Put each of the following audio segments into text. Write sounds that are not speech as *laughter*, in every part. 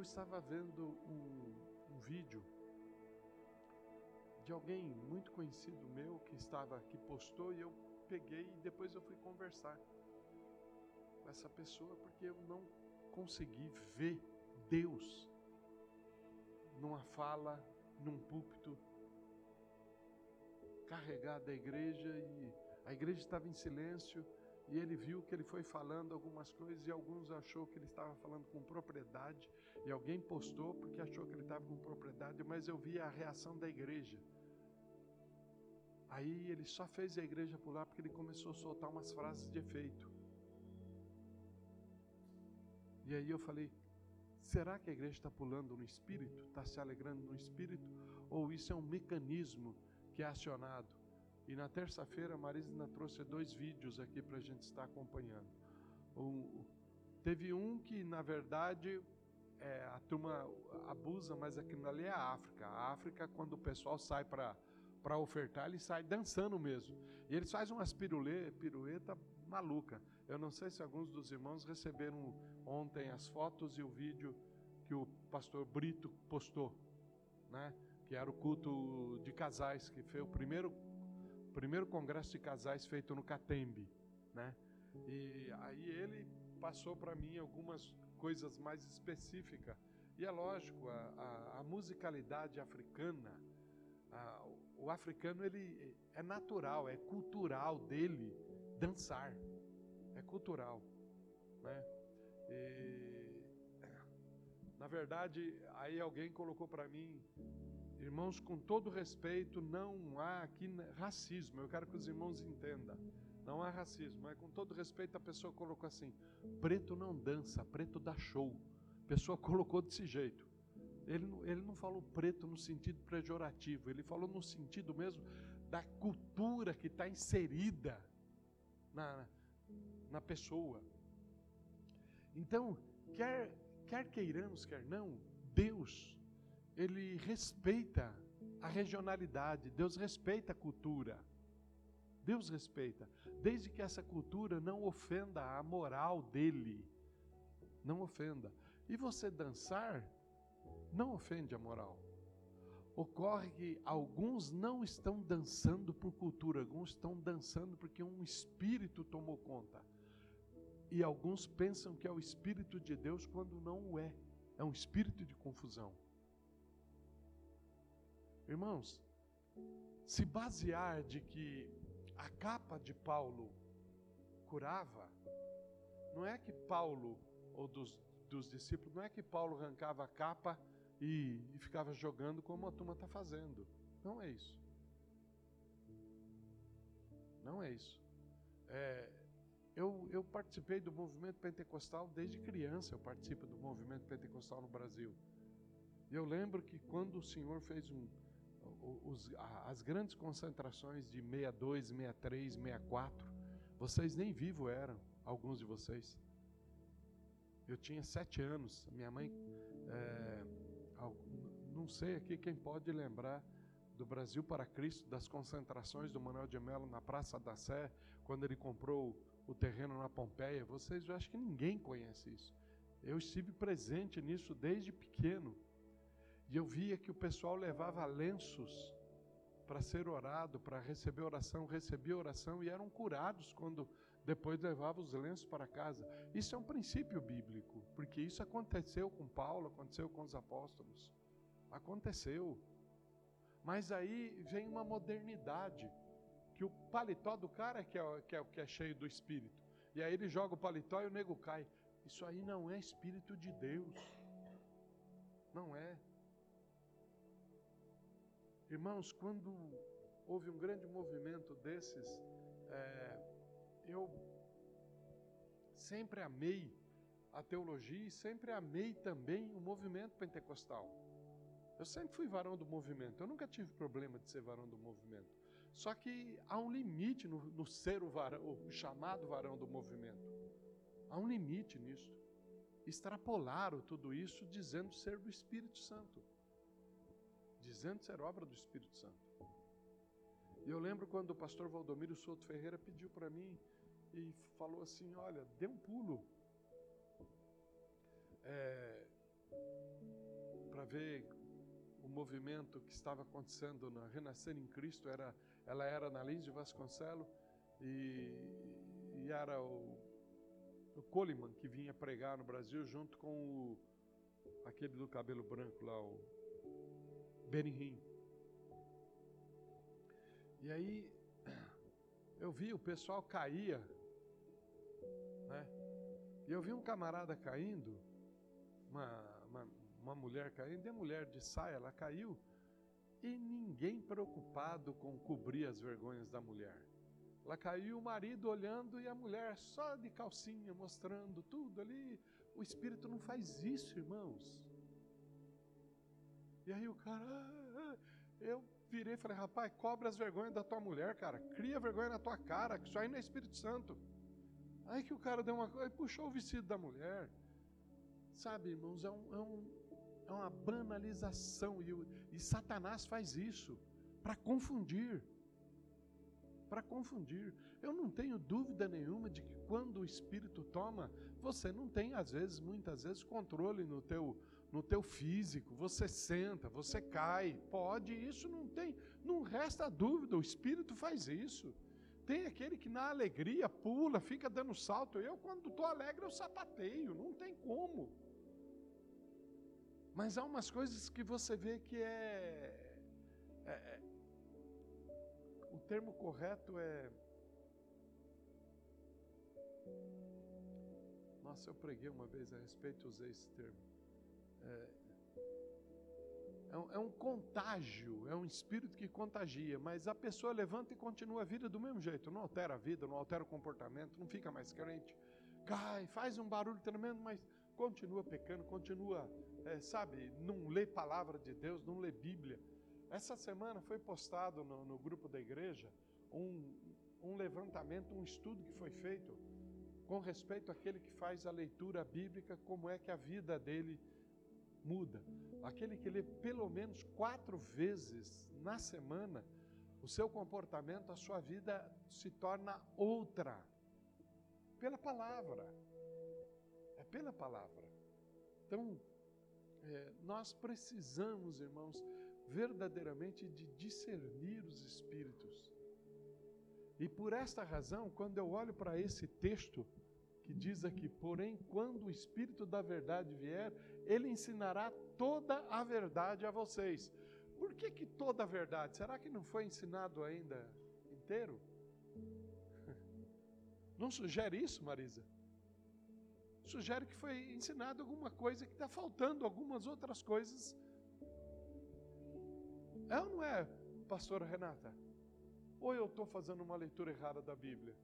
eu estava vendo um, um vídeo de alguém muito conhecido meu que estava que postou e eu peguei e depois eu fui conversar com essa pessoa porque eu não consegui ver Deus numa fala, num púlpito carregado da igreja e a igreja estava em silêncio e ele viu que ele foi falando algumas coisas e alguns achou que ele estava falando com propriedade e alguém postou porque achou que ele estava com propriedade, mas eu vi a reação da igreja. Aí ele só fez a igreja pular porque ele começou a soltar umas frases de efeito. E aí eu falei: será que a igreja está pulando no espírito? Está se alegrando no espírito? Ou isso é um mecanismo que é acionado? E na terça-feira a Marisa trouxe dois vídeos aqui para a gente estar acompanhando. Um, teve um que, na verdade, é, a turma abusa, mas aquilo ali é a África. A África, quando o pessoal sai para para ofertar, ele sai dançando mesmo. E eles fazem umas pirulê, pirueta maluca. Eu não sei se alguns dos irmãos receberam ontem as fotos e o vídeo que o pastor Brito postou, né? Que era o culto de casais, que foi o primeiro primeiro congresso de casais feito no Catembe, né? E aí ele passou para mim algumas coisas mais específicas. E é lógico, a, a, a musicalidade africana, a, o africano ele é natural, é cultural dele dançar, é cultural, né? E, na verdade, aí alguém colocou para mim, irmãos, com todo respeito, não há aqui racismo. Eu quero que os irmãos entendam. Não há racismo, mas com todo respeito a pessoa colocou assim: preto não dança, preto dá show. A pessoa colocou desse jeito. Ele, ele não falou preto no sentido pejorativo, ele falou no sentido mesmo da cultura que está inserida na, na pessoa. Então, quer, quer queiramos, quer não, Deus, Ele respeita a regionalidade, Deus respeita a cultura. Deus respeita, desde que essa cultura não ofenda a moral dele. Não ofenda. E você dançar não ofende a moral. Ocorre que alguns não estão dançando por cultura, alguns estão dançando porque um espírito tomou conta. E alguns pensam que é o espírito de Deus quando não o é. É um espírito de confusão. Irmãos, se basear de que a capa de Paulo curava, não é que Paulo, ou dos, dos discípulos, não é que Paulo arrancava a capa e, e ficava jogando como a turma está fazendo. Não é isso. Não é isso. É, eu, eu participei do movimento pentecostal desde criança, eu participo do movimento pentecostal no Brasil. E eu lembro que quando o Senhor fez um, os, as grandes concentrações de 62, 63, 64, vocês nem vivos eram, alguns de vocês. Eu tinha sete anos, minha mãe é, não sei aqui quem pode lembrar do Brasil para Cristo, das concentrações do Manuel de Mello na Praça da Sé, quando ele comprou o terreno na Pompeia. Vocês, eu acho que ninguém conhece isso. Eu estive presente nisso desde pequeno. E eu via que o pessoal levava lenços para ser orado, para receber oração, recebia oração e eram curados quando depois levavam os lenços para casa. Isso é um princípio bíblico, porque isso aconteceu com Paulo, aconteceu com os apóstolos. Aconteceu. Mas aí vem uma modernidade, que o paletó do cara é que é, que é, que é cheio do Espírito. E aí ele joga o paletó e o nego cai. Isso aí não é Espírito de Deus. Não é. Irmãos, quando houve um grande movimento desses, é, eu sempre amei a teologia e sempre amei também o movimento pentecostal. Eu sempre fui varão do movimento, eu nunca tive problema de ser varão do movimento. Só que há um limite no, no ser o, varão, o chamado varão do movimento. Há um limite nisso. Extrapolaram tudo isso dizendo ser do Espírito Santo dizendo ser obra do Espírito Santo. E eu lembro quando o pastor Valdomiro Souto Ferreira pediu para mim e falou assim: Olha, dê um pulo. É, ver o movimento que estava acontecendo na Renascer em Cristo, era, ela era na Lins de Vasconcelos e, e era o, o Coleman que vinha pregar no Brasil junto com o, aquele do cabelo branco lá, o Benihim. E aí eu vi o pessoal caía, né? E eu vi um camarada caindo, uma, uma, uma mulher caindo, e a mulher de saia, ela caiu, e ninguém preocupado com cobrir as vergonhas da mulher. Ela caiu, o marido olhando e a mulher só de calcinha, mostrando tudo ali. O Espírito não faz isso, irmãos. E aí o cara, ah, eu virei e falei, rapaz, cobre as vergonhas da tua mulher, cara. Cria vergonha na tua cara, que isso aí não é Espírito Santo. Aí que o cara deu uma coisa, puxou o vestido da mulher. Sabe, irmãos, é, um, é, um, é uma banalização. E, e Satanás faz isso para confundir. Para confundir. Eu não tenho dúvida nenhuma de que quando o Espírito toma, você não tem, às vezes, muitas vezes, controle no teu, no teu físico. Você senta, você cai. Pode, isso não tem. Não resta dúvida, o Espírito faz isso. Tem aquele que na alegria pula, fica dando salto. Eu, quando estou alegre, eu sapateio, não tem como. Mas há umas coisas que você vê que é, é, é o termo correto é. Nossa, eu preguei uma vez a respeito, usei esse termo. É, é um, é um contágio, é um espírito que contagia, mas a pessoa levanta e continua a vida do mesmo jeito, não altera a vida, não altera o comportamento, não fica mais crente, cai, faz um barulho tremendo, mas continua pecando, continua, é, sabe, não lê palavra de Deus, não lê Bíblia. Essa semana foi postado no, no grupo da igreja um, um levantamento, um estudo que foi feito com respeito àquele que faz a leitura bíblica, como é que a vida dele muda. Aquele que lê pelo menos quatro vezes na semana, o seu comportamento, a sua vida se torna outra. Pela palavra. É pela palavra. Então, é, nós precisamos, irmãos, verdadeiramente de discernir os espíritos. E por esta razão, quando eu olho para esse texto, que diz aqui: Porém, quando o Espírito da Verdade vier, ele ensinará toda a verdade a vocês. Por que, que toda a verdade? Será que não foi ensinado ainda inteiro? *laughs* Não sugere isso, Marisa? Sugere que foi ensinado alguma coisa que está faltando, algumas outras coisas. É ou não é, pastora Renata? Ou eu estou fazendo uma leitura errada da Bíblia?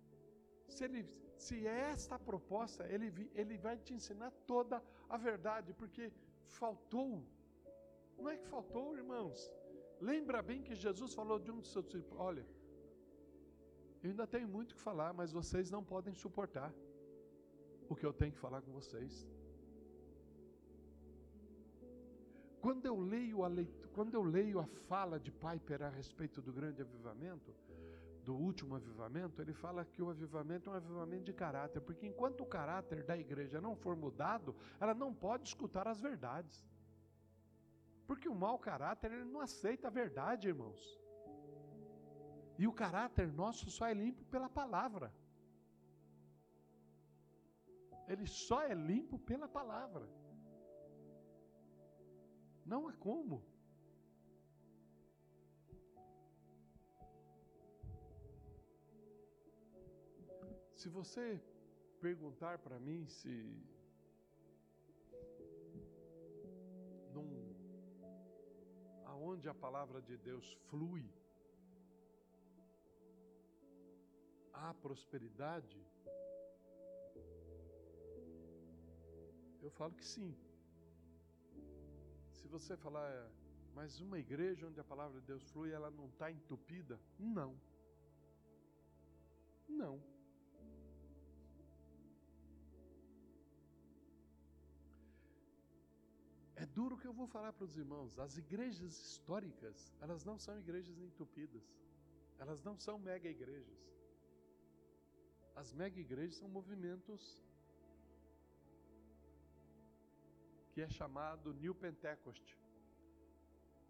Se, ele, se é esta a proposta, ele, ele vai te ensinar toda a verdade, porque faltou. Não é que faltou, irmãos. Lembra bem que Jesus falou de um dos seus discípulos: Olha, eu ainda tenho muito que falar, mas vocês não podem suportar o que eu tenho que falar com vocês. Quando eu leio a, leitura, quando eu leio a fala de Piper a respeito do grande avivamento, do último avivamento, ele fala que o avivamento é um avivamento de caráter, porque enquanto o caráter da igreja não for mudado, ela não pode escutar as verdades. Porque o mau caráter, ele não aceita a verdade, irmãos. E o caráter nosso só é limpo pela palavra. Ele só é limpo pela palavra. Não há como. Se você perguntar para mim se num, aonde a palavra de Deus flui, há prosperidade, eu falo que sim. Se você falar, é, mas uma igreja onde a palavra de Deus flui, ela não está entupida? Não. Não. Duro o que eu vou falar para os irmãos. As igrejas históricas, elas não são igrejas entupidas. Elas não são mega igrejas. As mega igrejas são movimentos que é chamado New Pentecost,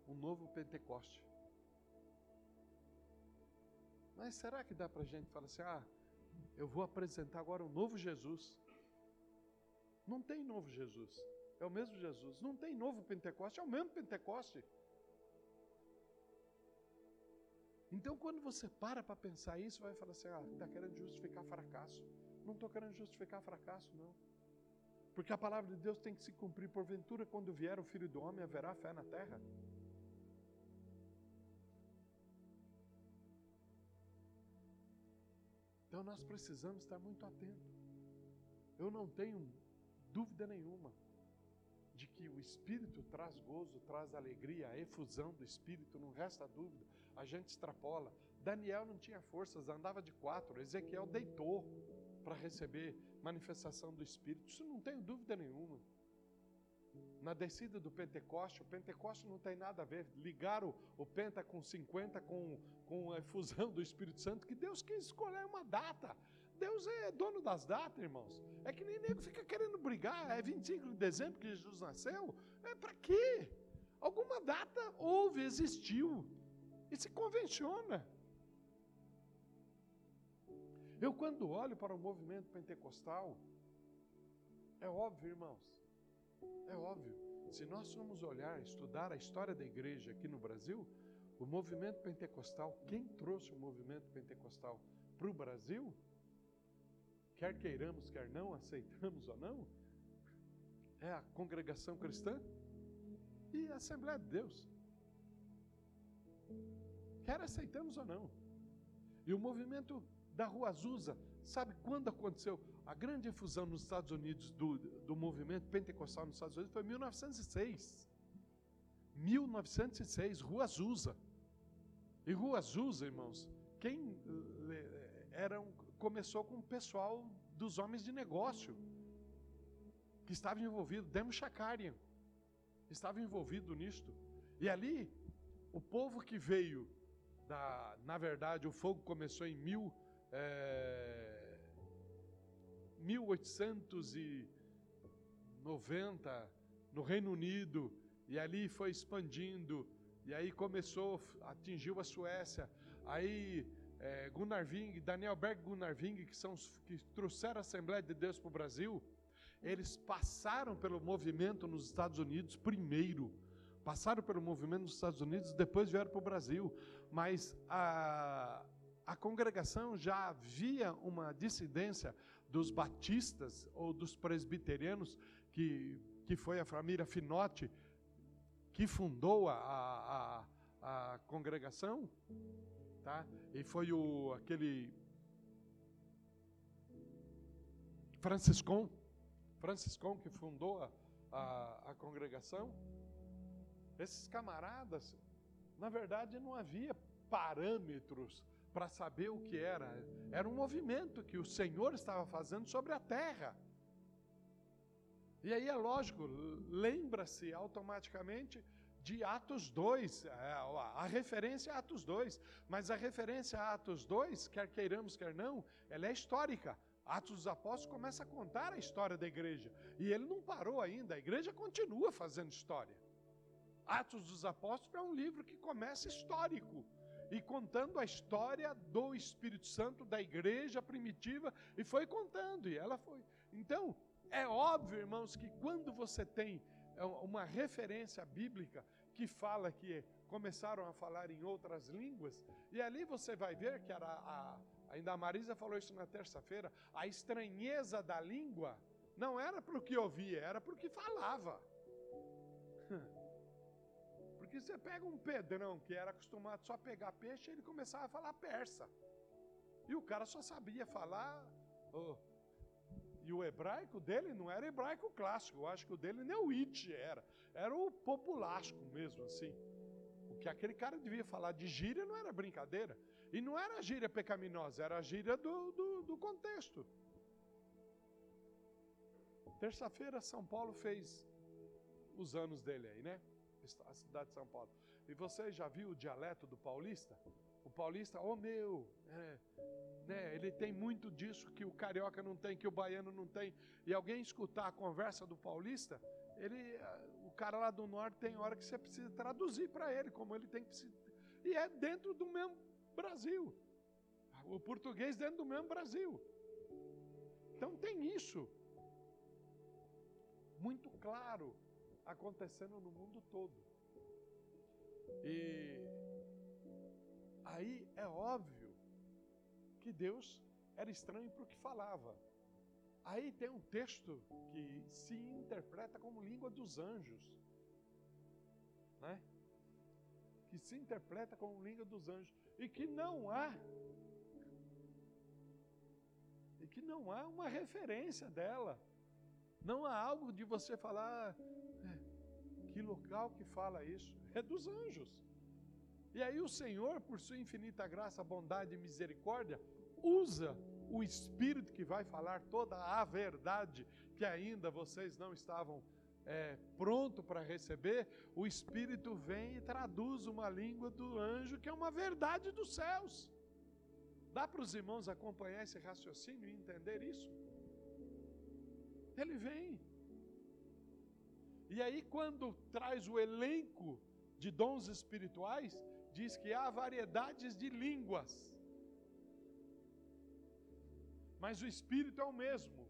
um novo Pentecoste. Mas será que dá para a gente falar assim: ah, eu vou apresentar agora um novo Jesus? Não tem novo Jesus, é o mesmo Jesus. Não tem novo Pentecoste, é o mesmo Pentecoste. Então, quando você para para pensar isso, vai falar assim: ah, está querendo justificar fracasso. Não estou querendo justificar fracasso, não. Porque a palavra de Deus tem que se cumprir. Porventura, quando vier o Filho do Homem, haverá fé na terra? Então nós precisamos estar muito atentos. Eu não tenho dúvida nenhuma de que o Espírito traz gozo, traz alegria, a efusão do Espírito, não resta dúvida. A gente extrapola. Daniel não tinha forças, andava de quatro. Ezequiel deitou para receber manifestação do Espírito. Isso não tenho dúvida nenhuma. Na descida do Pentecoste, o Pentecoste não tem nada a ver. Ligaram o, o Penta com 50 com, com a efusão do Espírito Santo, que Deus quis escolher uma data. Deus é dono das datas, irmãos. É que nem nego fica querendo brigar. É 25 de dezembro que Jesus nasceu. É para quê? Alguma data houve, existiu. E se convenciona. Eu, quando olho para o movimento pentecostal, é óbvio, irmãos, é óbvio. Se nós formos olhar, estudar a história da igreja aqui no Brasil, o movimento pentecostal, quem trouxe o movimento pentecostal para o Brasil, quer queiramos, quer não, aceitamos ou não, é a congregação cristã e a Assembleia de Deus. Quer aceitamos ou não. E o movimento da Rua Azusa, sabe quando aconteceu? A grande efusão nos Estados Unidos do, do movimento pentecostal nos Estados Unidos foi em 1906. 1906, Rua Azusa. E Rua Azusa, irmãos, quem era um, começou com o pessoal dos homens de negócio que estavam envolvidos, Demo Shakarian estava envolvido nisto. E ali, o povo que veio da, na verdade, o fogo começou em mil é, 1890 no Reino Unido e ali foi expandindo e aí começou, atingiu a Suécia. Aí é, Gunnar Ving, Daniel Berg Gunnar Ving, que são os que trouxeram a Assembleia de Deus para o Brasil, eles passaram pelo movimento nos Estados Unidos primeiro. Passaram pelo movimento nos Estados Unidos, depois vieram para o Brasil. Mas a, a congregação já havia uma dissidência dos batistas ou dos presbiterianos, que, que foi a família Finotti que fundou a, a, a congregação, tá? e foi o, aquele Franciscon, Franciscon que fundou a, a, a congregação. Esses camaradas, na verdade, não havia parâmetros para saber o que era. Era um movimento que o Senhor estava fazendo sobre a terra. E aí é lógico, lembra-se automaticamente de Atos 2, é, a referência a Atos 2, mas a referência a Atos 2, quer queiramos, quer não, ela é histórica. Atos dos Apóstolos começa a contar a história da igreja, e ele não parou ainda, a igreja continua fazendo história. Atos dos Apóstolos é um livro que começa histórico e contando a história do Espírito Santo da igreja primitiva e foi contando e ela foi. Então, é óbvio, irmãos, que quando você tem é, uma referência bíblica que fala que começaram a falar em outras línguas, e ali você vai ver que era a, ainda a Marisa falou isso na terça-feira, a estranheza da língua não era para o que ouvia, era para o que falava. *laughs* Porque você pega um Pedrão que era acostumado só a pegar peixe, ele começava a falar persa. E o cara só sabia falar. Oh, e o hebraico dele não era hebraico clássico, eu acho que o dele nem o it era. Era o populasco mesmo, assim. O que aquele cara devia falar de gíria não era brincadeira. E não era gíria pecaminosa, era a gíria do, do, do contexto. Terça-feira, São Paulo fez os anos dele aí, né? a cidade de São Paulo. E você já viu o dialeto do paulista? O paulista, ô oh, meu, é, ele tem muito disso que o carioca não tem, que o baiano não tem. E alguém escutar a conversa do paulista, ele, o cara lá do norte tem hora que você precisa traduzir para ele, como ele tem que. E é dentro do mesmo Brasil. O português dentro do mesmo Brasil. Então tem isso muito claro acontecendo no mundo todo. E aí é óbvio que Deus era estranho para o que falava. Aí tem um texto que se interpreta como língua dos anjos, né? Que se interpreta como língua dos anjos e que não há e que não há uma referência dela. Não há algo de você falar é, que local que fala isso. É dos anjos. E aí o Senhor, por sua infinita graça, bondade e misericórdia, usa o Espírito que vai falar toda a verdade que ainda vocês não estavam é, pronto para receber, o Espírito vem e traduz uma língua do anjo que é uma verdade dos céus. Dá para os irmãos acompanhar esse raciocínio e entender isso? Ele vem. E aí, quando traz o elenco de dons espirituais, diz que há variedades de línguas. Mas o Espírito é o mesmo.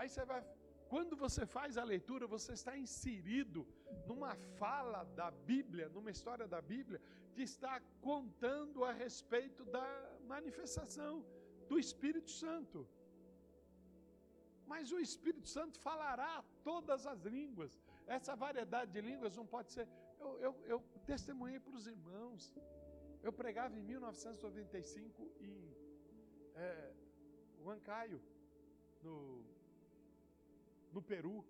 Aí você vai. Quando você faz a leitura, você está inserido numa fala da Bíblia, numa história da Bíblia, que está contando a respeito da manifestação do Espírito Santo. Mas o Espírito Santo falará todas as línguas. Essa variedade de línguas não pode ser. Eu, eu, eu testemunhei para os irmãos. Eu pregava em 1995 em é, Huancaio, no, no Peru.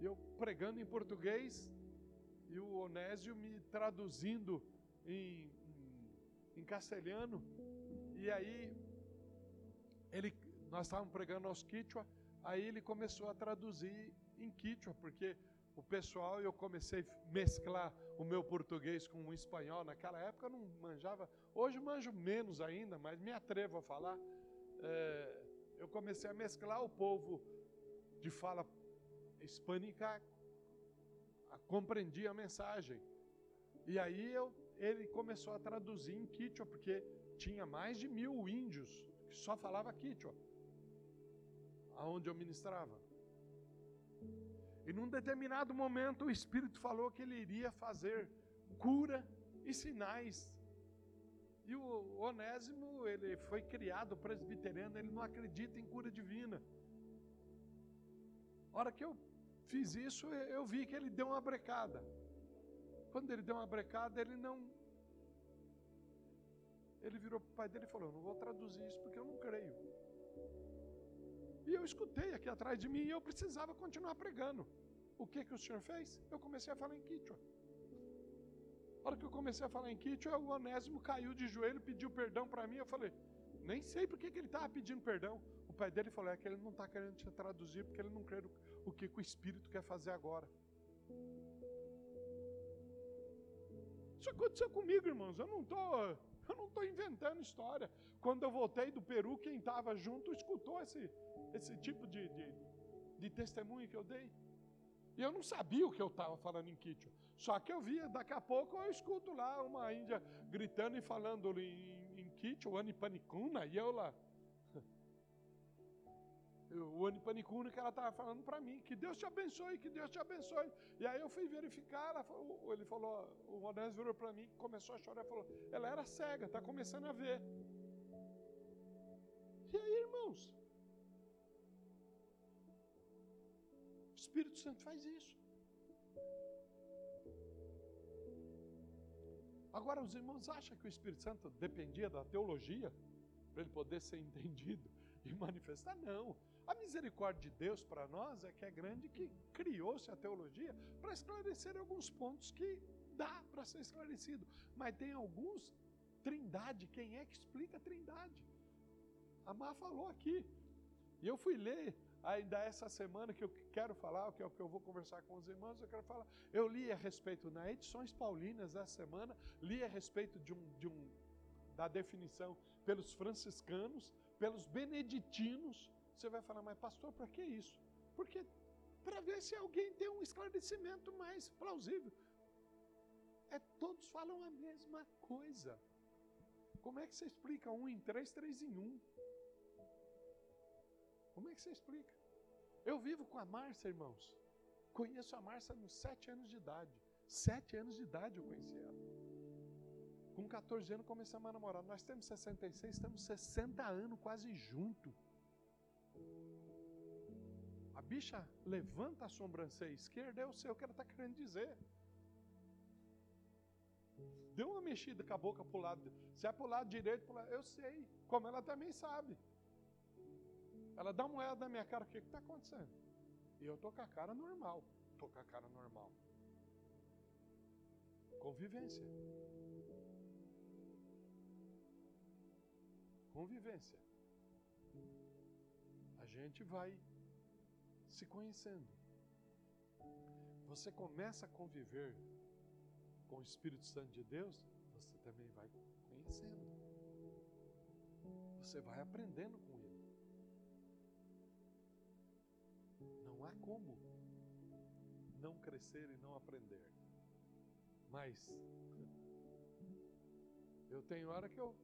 Eu pregando em português e o Onésio me traduzindo em, em, em castelhano. E aí ele, nós estávamos pregando aos Quichua Aí ele começou a traduzir em Quichua, porque o pessoal, eu comecei a mesclar o meu português com o espanhol. Naquela época eu não manjava, hoje manjo menos ainda, mas me atrevo a falar. É, eu comecei a mesclar o povo de fala hispânica, compreendia a mensagem. E aí eu, ele começou a traduzir em Quichua, porque tinha mais de mil índios que só falava Quichua aonde eu ministrava. E num determinado momento o Espírito falou que ele iria fazer cura e sinais. E o Onésimo, ele foi criado presbiteriano, ele não acredita em cura divina. A hora que eu fiz isso, eu vi que ele deu uma brecada. Quando ele deu uma brecada, ele não. Ele virou para o pai dele e falou: não vou traduzir isso porque eu não creio. E eu escutei aqui atrás de mim e eu precisava continuar pregando. O que, que o senhor fez? Eu comecei a falar em Quichua. Na hora que eu comecei a falar em Quichua, o Onésimo caiu de joelho, pediu perdão para mim. Eu falei, nem sei por que, que ele estava pedindo perdão. O pai dele falou, é que ele não está querendo te traduzir, porque ele não crê o que, que o Espírito quer fazer agora. Isso aconteceu comigo, irmãos. Eu não estou eu não estou inventando história. Quando eu voltei do Peru, quem estava junto escutou esse, esse tipo de, de, de testemunho que eu dei. E eu não sabia o que eu estava falando em Quichua. Só que eu via, daqui a pouco eu escuto lá uma índia gritando e falando em, em Quichua, Anipanicuna, e eu lá. *laughs* O Anipanicuna que ela estava falando para mim, que Deus te abençoe, que Deus te abençoe. E aí eu fui verificar, ela, ele falou, o Onésio virou para mim, começou a chorar, falou, ela era cega, está começando a ver. E aí, irmãos, Espírito Santo faz isso. Agora, os irmãos acham que o Espírito Santo dependia da teologia para ele poder ser entendido e manifestar? Não. A misericórdia de Deus para nós é que é grande que criou-se a teologia para esclarecer alguns pontos que dá para ser esclarecido. Mas tem alguns, trindade, quem é que explica a trindade? A Má falou aqui. E eu fui ler ainda essa semana que eu quero falar, que é o que eu vou conversar com os irmãos, eu quero falar. Eu li a respeito, na Edições Paulinas essa semana, li a respeito de um, de um, da definição pelos franciscanos, pelos beneditinos. Você vai falar, mas pastor, para que isso? Porque para ver se alguém tem um esclarecimento mais plausível. É, todos falam a mesma coisa. Como é que você explica um em três, três em um? Como é que você explica? Eu vivo com a Márcia, irmãos. Conheço a Márcia nos sete anos de idade. Sete anos de idade eu conheci ela. Com 14 anos começamos a namorar. Nós temos 66, estamos 60 anos quase junto. A bicha levanta a sobrancelha esquerda, eu sei o que ela está querendo dizer. Deu uma mexida com a boca para o lado. Se é para o lado direito, lado, eu sei. Como ela também sabe. Ela dá uma olhada na minha cara, o que está acontecendo? E eu estou com a cara normal. Estou com a cara normal. Convivência. Convivência. A gente vai se conhecendo. Você começa a conviver com o Espírito Santo de Deus, você também vai conhecendo. Você vai aprendendo com ele. Há como não crescer e não aprender. Mas eu tenho hora que eu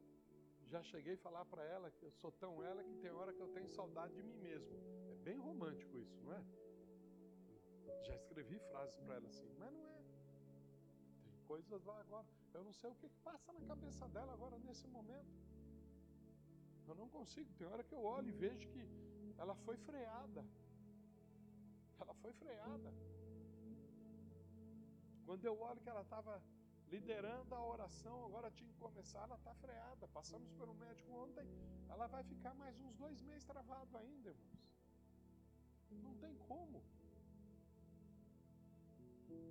já cheguei a falar para ela que eu sou tão ela que tem hora que eu tenho saudade de mim mesmo. É bem romântico isso, não é? Já escrevi frases para ela assim, mas não é coisas lá agora. Eu não sei o que passa na cabeça dela agora nesse momento. Eu não consigo. Tem hora que eu olho e vejo que ela foi freada. Ela foi freada. Quando eu olho que ela estava liderando a oração, agora tinha que começar, ela está freada. Passamos pelo médico ontem, ela vai ficar mais uns dois meses travado ainda, irmãos. Não tem como.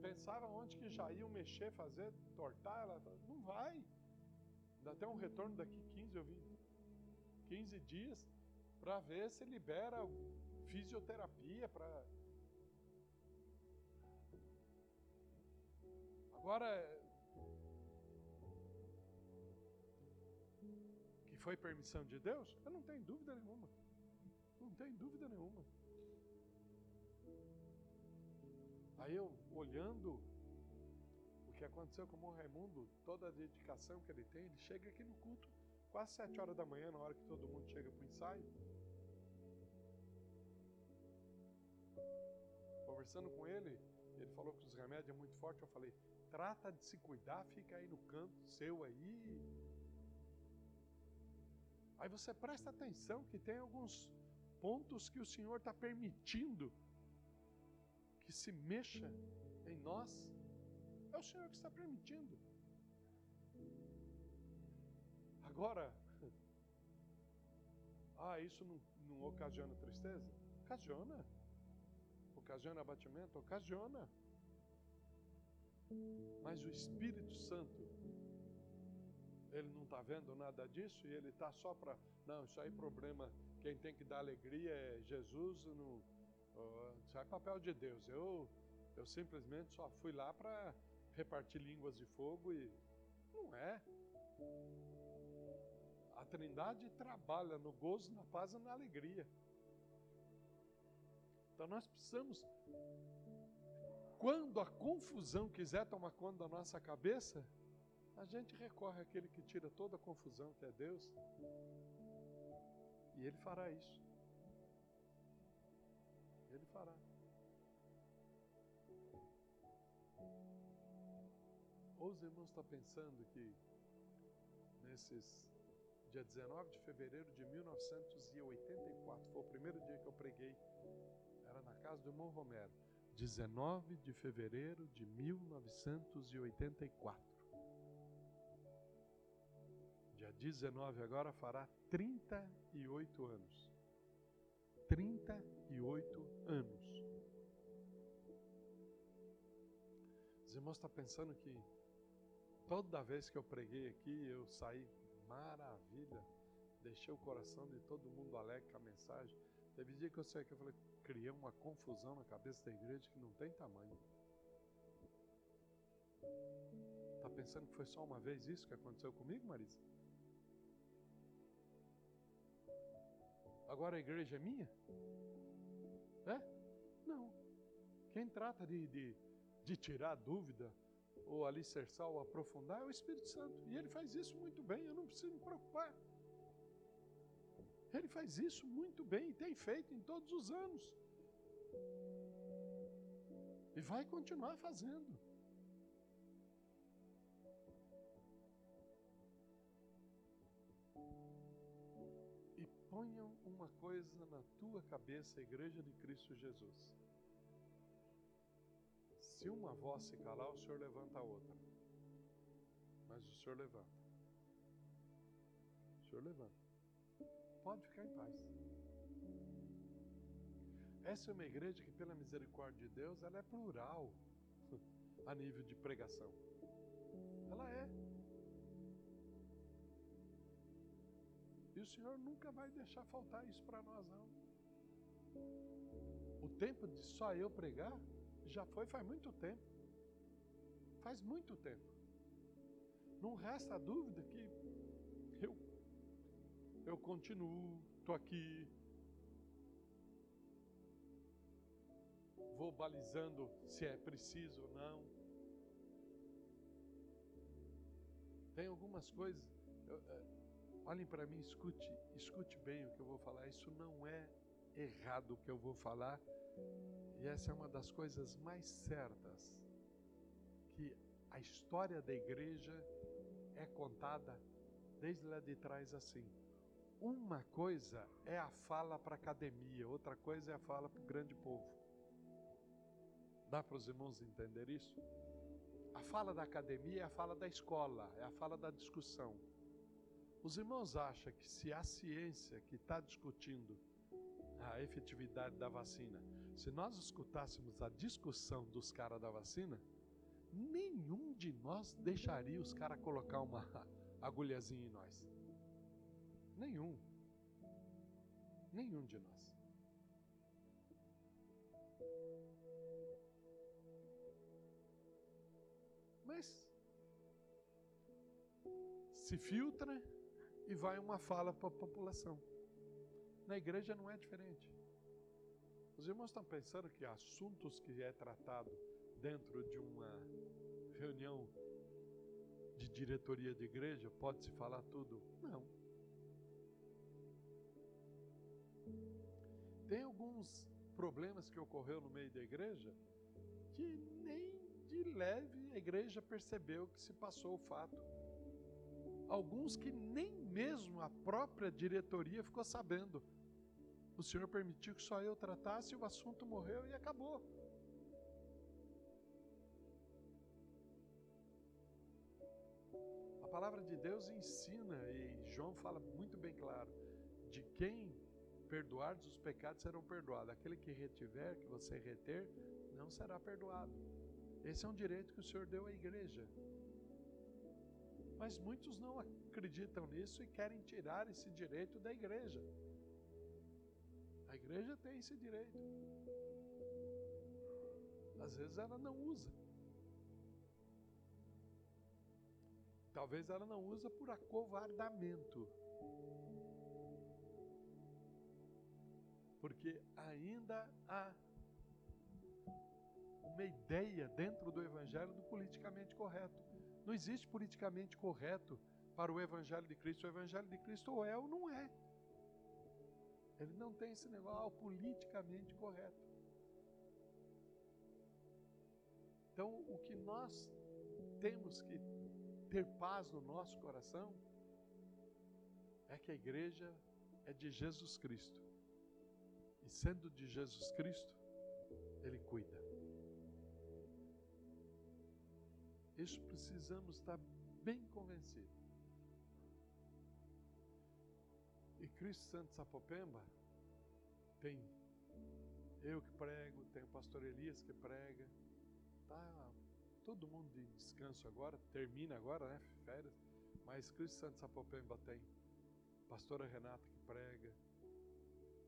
Pensava onde que já iam mexer, fazer, tortar, ela não vai. Ainda tem um retorno daqui 15 ou 20, 15 dias para ver se libera fisioterapia para Agora que foi permissão de Deus? Eu não tenho dúvida nenhuma. Não tenho dúvida nenhuma. Aí eu, olhando o que aconteceu com o Raimundo, toda a dedicação que ele tem, ele chega aqui no culto quase sete horas da manhã, na hora que todo mundo chega para o ensaio. Conversando com ele, ele falou que os remédios é muito forte. Eu falei, trata de se cuidar, fica aí no canto seu aí. Aí você presta atenção que tem alguns pontos que o Senhor está permitindo que se mexa em nós, é o Senhor que está permitindo. Agora, *laughs* ah, isso não, não ocasiona tristeza? Ocasiona. Ocasiona abatimento? Ocasiona. Mas o Espírito Santo, ele não está vendo nada disso e ele está só para. Não, isso aí é problema. Quem tem que dar alegria é Jesus. Não, isso é papel de Deus. Eu, eu simplesmente só fui lá para repartir línguas de fogo e não é. A Trindade trabalha no gozo, na paz e na alegria. Então nós precisamos, quando a confusão quiser tomar conta da nossa cabeça, a gente recorre àquele que tira toda a confusão, que é Deus, e Ele fará isso. Ele fará. Ou os irmãos estão pensando que nesses dia 19 de fevereiro de 1984, foi o primeiro dia que eu preguei, era na casa do irmão Romero. 19 de fevereiro de 1984. Dia 19 agora fará 38 anos. 38 anos. Os irmãos estão pensando que toda vez que eu preguei aqui, eu saí maravilha, deixei o coração de todo mundo alegre com a mensagem. Teve dia que eu sei que eu falei, criei uma confusão na cabeça da igreja que não tem tamanho. Tá pensando que foi só uma vez isso que aconteceu comigo, Marisa? Agora a igreja é minha? É? Não. Quem trata de, de, de tirar dúvida, ou alicerçar, ou aprofundar, é o Espírito Santo. E ele faz isso muito bem, eu não preciso me preocupar. Ele faz isso muito bem e tem feito em todos os anos. E vai continuar fazendo. E ponham uma coisa na tua cabeça, Igreja de Cristo Jesus. Se uma voz se calar, o Senhor levanta a outra. Mas o Senhor levanta. O Senhor levanta. Pode ficar em paz. Essa é uma igreja que, pela misericórdia de Deus, ela é plural *laughs* a nível de pregação. Ela é. E o Senhor nunca vai deixar faltar isso para nós, não. O tempo de só eu pregar já foi faz muito tempo. Faz muito tempo. Não resta dúvida que eu continuo, estou aqui, vou balizando se é preciso ou não. Tem algumas coisas. Eu, é, olhem para mim, escute, escute bem o que eu vou falar. Isso não é errado o que eu vou falar. E essa é uma das coisas mais certas que a história da igreja é contada desde lá de trás assim. Uma coisa é a fala para a academia, outra coisa é a fala para o grande povo. Dá para os irmãos entender isso? A fala da academia é a fala da escola, é a fala da discussão. Os irmãos acham que se a ciência que está discutindo a efetividade da vacina, se nós escutássemos a discussão dos caras da vacina, nenhum de nós deixaria os caras colocar uma *laughs* agulhazinha em nós. Nenhum. Nenhum de nós. Mas se filtra e vai uma fala para a população. Na igreja não é diferente. Os irmãos estão pensando que assuntos que é tratado dentro de uma reunião de diretoria de igreja pode se falar tudo? Não. Tem alguns problemas que ocorreu no meio da igreja que nem de leve a igreja percebeu que se passou o fato. Alguns que nem mesmo a própria diretoria ficou sabendo. O Senhor permitiu que só eu tratasse, o assunto morreu e acabou. A palavra de Deus ensina, e João fala muito bem claro, de quem perdoar os pecados serão perdoados. Aquele que retiver, que você reter, não será perdoado. Esse é um direito que o Senhor deu à igreja. Mas muitos não acreditam nisso e querem tirar esse direito da igreja. A igreja tem esse direito. Às vezes ela não usa. Talvez ela não usa por acovardamento. Porque ainda há uma ideia dentro do evangelho do politicamente correto. Não existe politicamente correto para o evangelho de Cristo. O evangelho de Cristo ou é ou não é. Ele não tem esse negócio ah, politicamente correto. Então, o que nós temos que ter paz no nosso coração é que a igreja é de Jesus Cristo. Sendo de Jesus Cristo, Ele cuida. Isso precisamos estar bem convencidos. E Cristo Santo Sapopemba tem eu que prego, tem o pastor Elias que prega. Tá todo mundo de descanso agora, termina agora, né? Férias. Mas Cristo Santo Sapopemba tem pastora Renata que prega.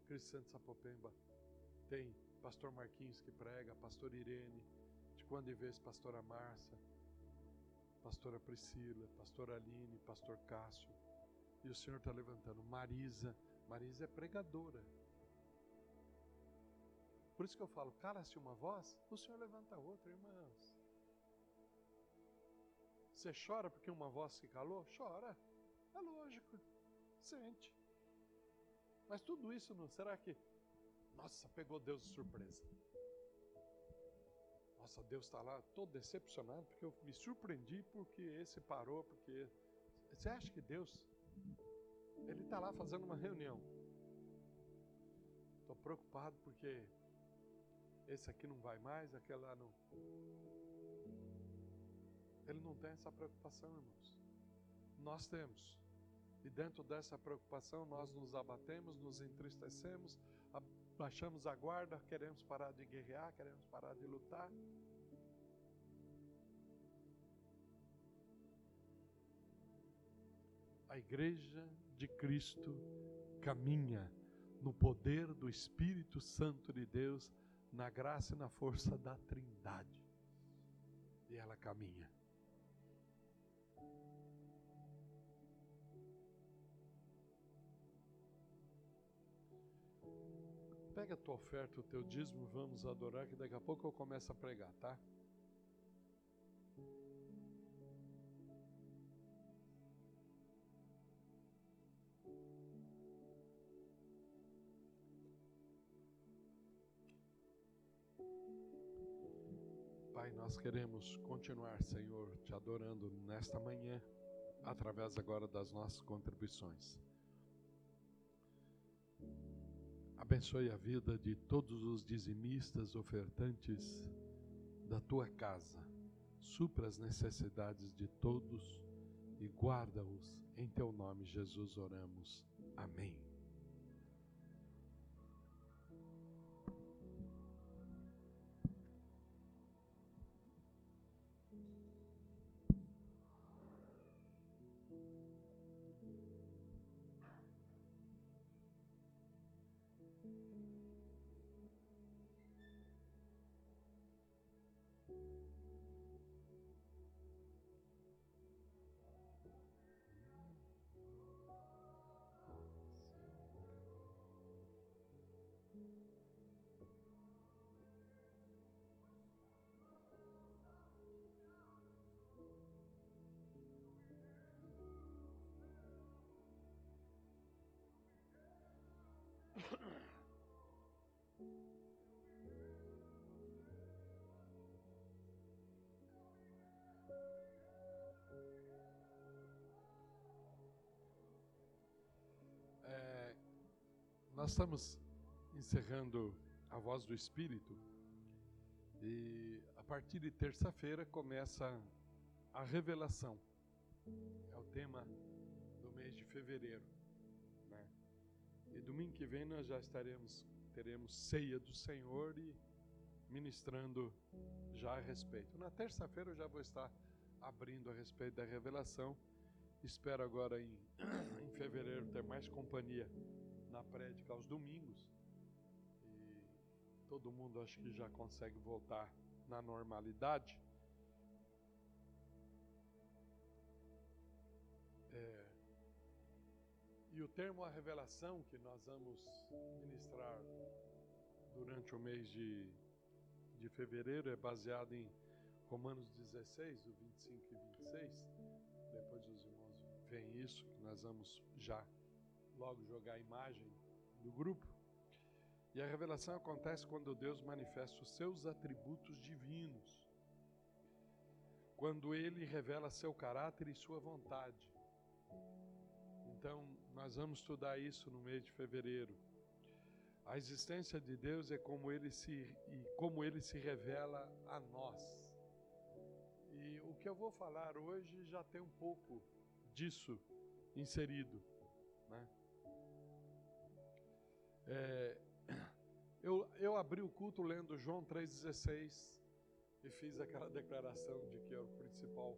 Cristo Santo Sapopemba tem pastor Marquinhos que prega, pastor Irene, de quando em vez pastora Márcia, pastora Priscila, pastora Aline, pastor Cássio. E o Senhor está levantando Marisa. Marisa é pregadora. Por isso que eu falo, cala-se uma voz, o Senhor levanta outra, irmãos. Você chora porque uma voz se calou? Chora. É lógico. Sente. Mas tudo isso não será que nossa, pegou Deus de surpresa. Nossa, Deus está lá todo decepcionado porque eu me surpreendi porque esse parou, porque você acha que Deus ele está lá fazendo uma reunião? Estou preocupado porque esse aqui não vai mais, aquele lá não. Ele não tem essa preocupação, irmãos. Nós temos. E dentro dessa preocupação, nós nos abatemos, nos entristecemos, baixamos a guarda, queremos parar de guerrear, queremos parar de lutar. A igreja de Cristo caminha no poder do Espírito Santo de Deus, na graça e na força da Trindade. E ela caminha. Pega a tua oferta, o teu dízimo, vamos adorar, que daqui a pouco eu começo a pregar, tá? Pai, nós queremos continuar, Senhor, te adorando nesta manhã, através agora das nossas contribuições. Abençoe a vida de todos os dizimistas, ofertantes da tua casa. Supra as necessidades de todos e guarda-os. Em teu nome, Jesus, oramos. Amém. Nós estamos encerrando a voz do Espírito e a partir de terça-feira começa a revelação. É o tema do mês de fevereiro. Né? E domingo que vem nós já estaremos, teremos ceia do Senhor e ministrando já a respeito. Na terça-feira eu já vou estar abrindo a respeito da revelação. Espero agora em, *coughs* em fevereiro ter mais companhia prédica aos domingos. E todo mundo acho que já consegue voltar na normalidade. É, e o termo a revelação que nós vamos ministrar durante o mês de, de fevereiro é baseado em Romanos 16, o 25 e 26. Depois os irmãos veem isso, que nós vamos já logo jogar a imagem do grupo. E a revelação acontece quando Deus manifesta os seus atributos divinos. Quando ele revela seu caráter e sua vontade. Então, nós vamos estudar isso no mês de fevereiro. A existência de Deus é como ele se e como ele se revela a nós. E o que eu vou falar hoje já tem um pouco disso inserido, né? É, eu, eu abri o culto lendo João 3,16 e fiz aquela declaração de que era o principal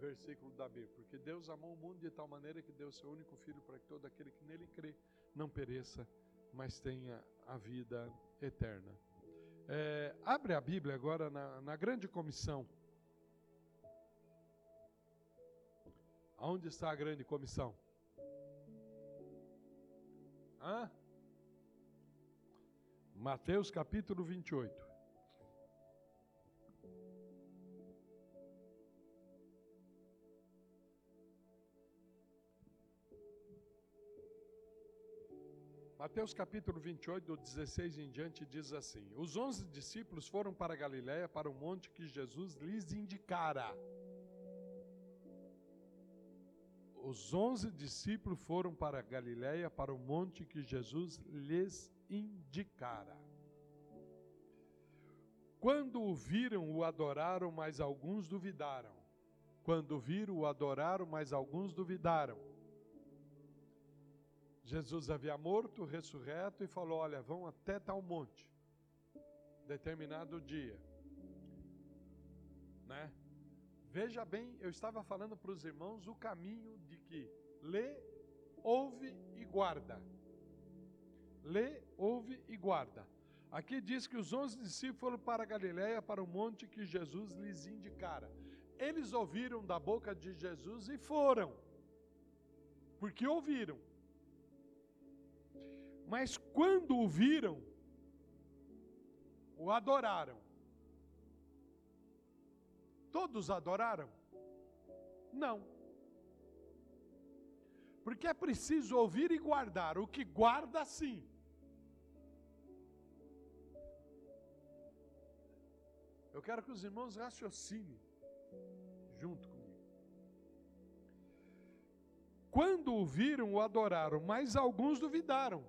versículo da Bíblia. Porque Deus amou o mundo de tal maneira que deu seu único filho para que todo aquele que nele crê não pereça, mas tenha a vida eterna. É, abre a Bíblia agora na, na grande comissão. Aonde está a grande comissão? Hã? Mateus capítulo 28. Mateus capítulo 28, do 16 em diante, diz assim: Os onze discípulos foram para Galiléia, para o monte que Jesus lhes indicara. os onze discípulos foram para Galiléia, para o monte que Jesus lhes indicara. Quando o viram, o adoraram, mas alguns duvidaram. Quando viram, o adoraram, mas alguns duvidaram. Jesus havia morto, ressurreto, e falou: Olha, vão até tal monte, determinado dia. Né? Veja bem, eu estava falando para os irmãos o caminho de que lê, ouve e guarda. Lê, ouve e guarda. Aqui diz que os onze discípulos foram para Galiléia, para o monte que Jesus lhes indicara. Eles ouviram da boca de Jesus e foram, porque ouviram. Mas quando o viram, o adoraram. Todos adoraram? Não. Porque é preciso ouvir e guardar. O que guarda, sim. Eu quero que os irmãos raciocinem junto comigo. Quando o viram, o adoraram, mas alguns duvidaram.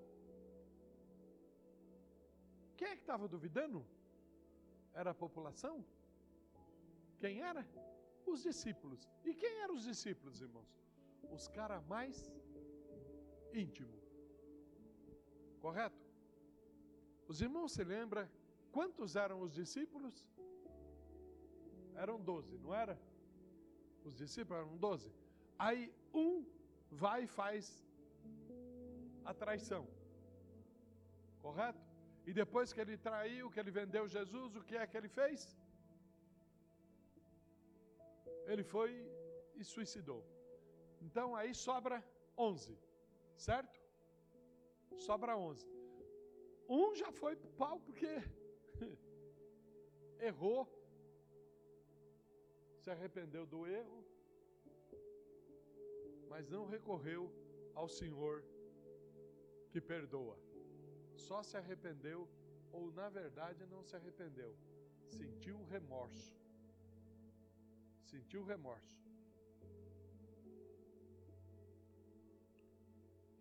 Quem é que estava duvidando? Era a população? Quem era? Os discípulos. E quem eram os discípulos, irmãos? Os caras mais íntimos. Correto? Os irmãos se lembram quantos eram os discípulos? Eram doze, não era? Os discípulos eram doze. Aí um vai e faz a traição. Correto? E depois que ele traiu, que ele vendeu Jesus, o que é que ele fez? ele foi e suicidou. Então aí sobra 11, certo? Sobra 11. Um já foi para o pau porque *laughs* errou, se arrependeu do erro, mas não recorreu ao Senhor que perdoa. Só se arrependeu, ou na verdade não se arrependeu, sentiu remorso sentiu remorso.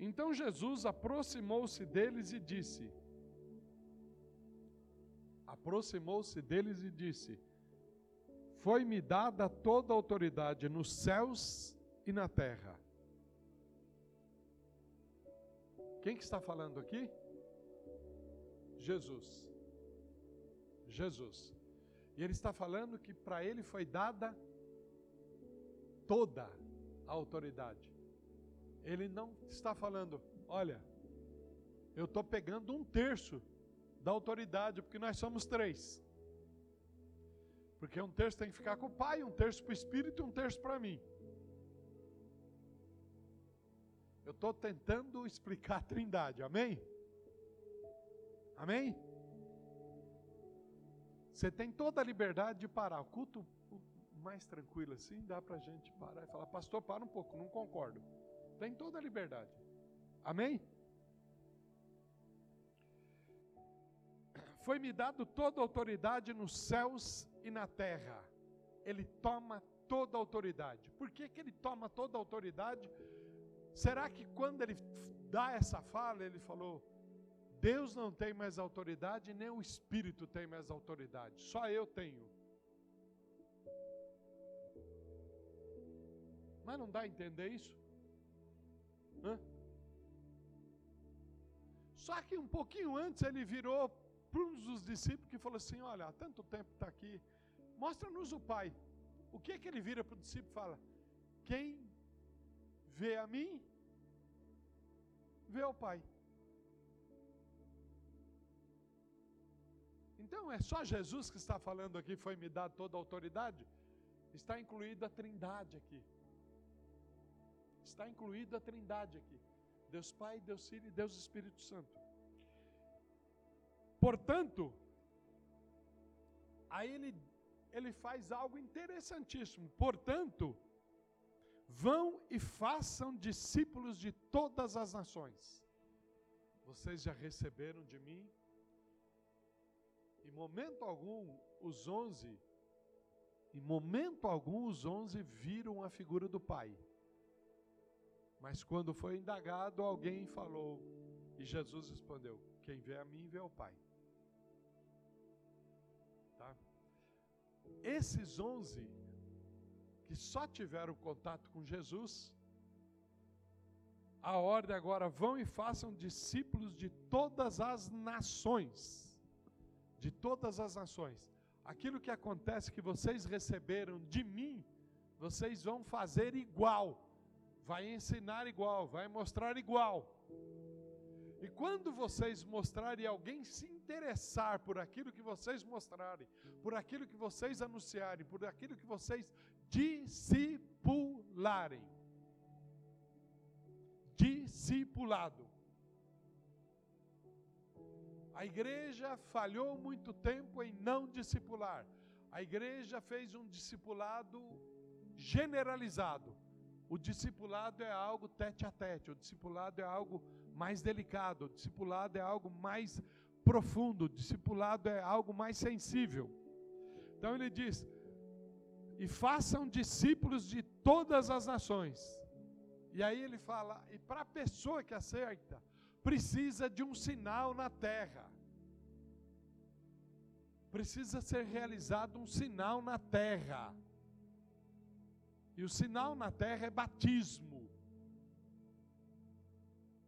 Então Jesus aproximou-se deles e disse: Aproximou-se deles e disse: Foi-me dada toda a autoridade nos céus e na terra. Quem que está falando aqui? Jesus. Jesus. E ele está falando que para ele foi dada toda a autoridade. Ele não está falando, olha, eu estou pegando um terço da autoridade, porque nós somos três. Porque um terço tem que ficar com o Pai, um terço para o Espírito e um terço para mim. Eu estou tentando explicar a trindade, amém? Amém? Você tem toda a liberdade de parar. O culto mais tranquilo assim, dá para a gente parar e falar, pastor, para um pouco, não concordo. Tem toda a liberdade. Amém? Foi-me dado toda a autoridade nos céus e na terra. Ele toma toda a autoridade. Por que, que ele toma toda a autoridade? Será que quando ele dá essa fala, ele falou: Deus não tem mais autoridade, nem o Espírito tem mais autoridade, só eu tenho. Mas não dá a entender isso? Hã? Só que um pouquinho antes ele virou para um dos discípulos que falou assim: Olha, há tanto tempo está aqui, mostra-nos o Pai. O que é que ele vira para o discípulo e fala? Quem vê a mim, vê o Pai. Então é só Jesus que está falando aqui, foi me dado toda a autoridade? Está incluída a Trindade aqui. Está incluída a Trindade aqui. Deus Pai, Deus Filho e Deus Espírito Santo. Portanto, aí ele, ele faz algo interessantíssimo. Portanto, vão e façam discípulos de todas as nações. Vocês já receberam de mim em momento algum, os onze, em momento algum, os onze viram a figura do Pai. Mas quando foi indagado, alguém falou, e Jesus respondeu: Quem vê a mim, vê o Pai. Esses onze, que só tiveram contato com Jesus, a ordem agora vão e façam discípulos de todas as nações de todas as nações. Aquilo que acontece que vocês receberam de mim, vocês vão fazer igual, vai ensinar igual, vai mostrar igual. E quando vocês mostrarem alguém se interessar por aquilo que vocês mostrarem, por aquilo que vocês anunciarem, por aquilo que vocês discipularem, discipulado. A igreja falhou muito tempo em não discipular. A igreja fez um discipulado generalizado. O discipulado é algo tete a tete, o discipulado é algo mais delicado, discipulado é algo mais profundo, discipulado é algo mais sensível. Então ele diz: e façam discípulos de todas as nações. E aí ele fala: e para a pessoa que acerta, precisa de um sinal na terra. Precisa ser realizado um sinal na terra. E o sinal na terra é batismo.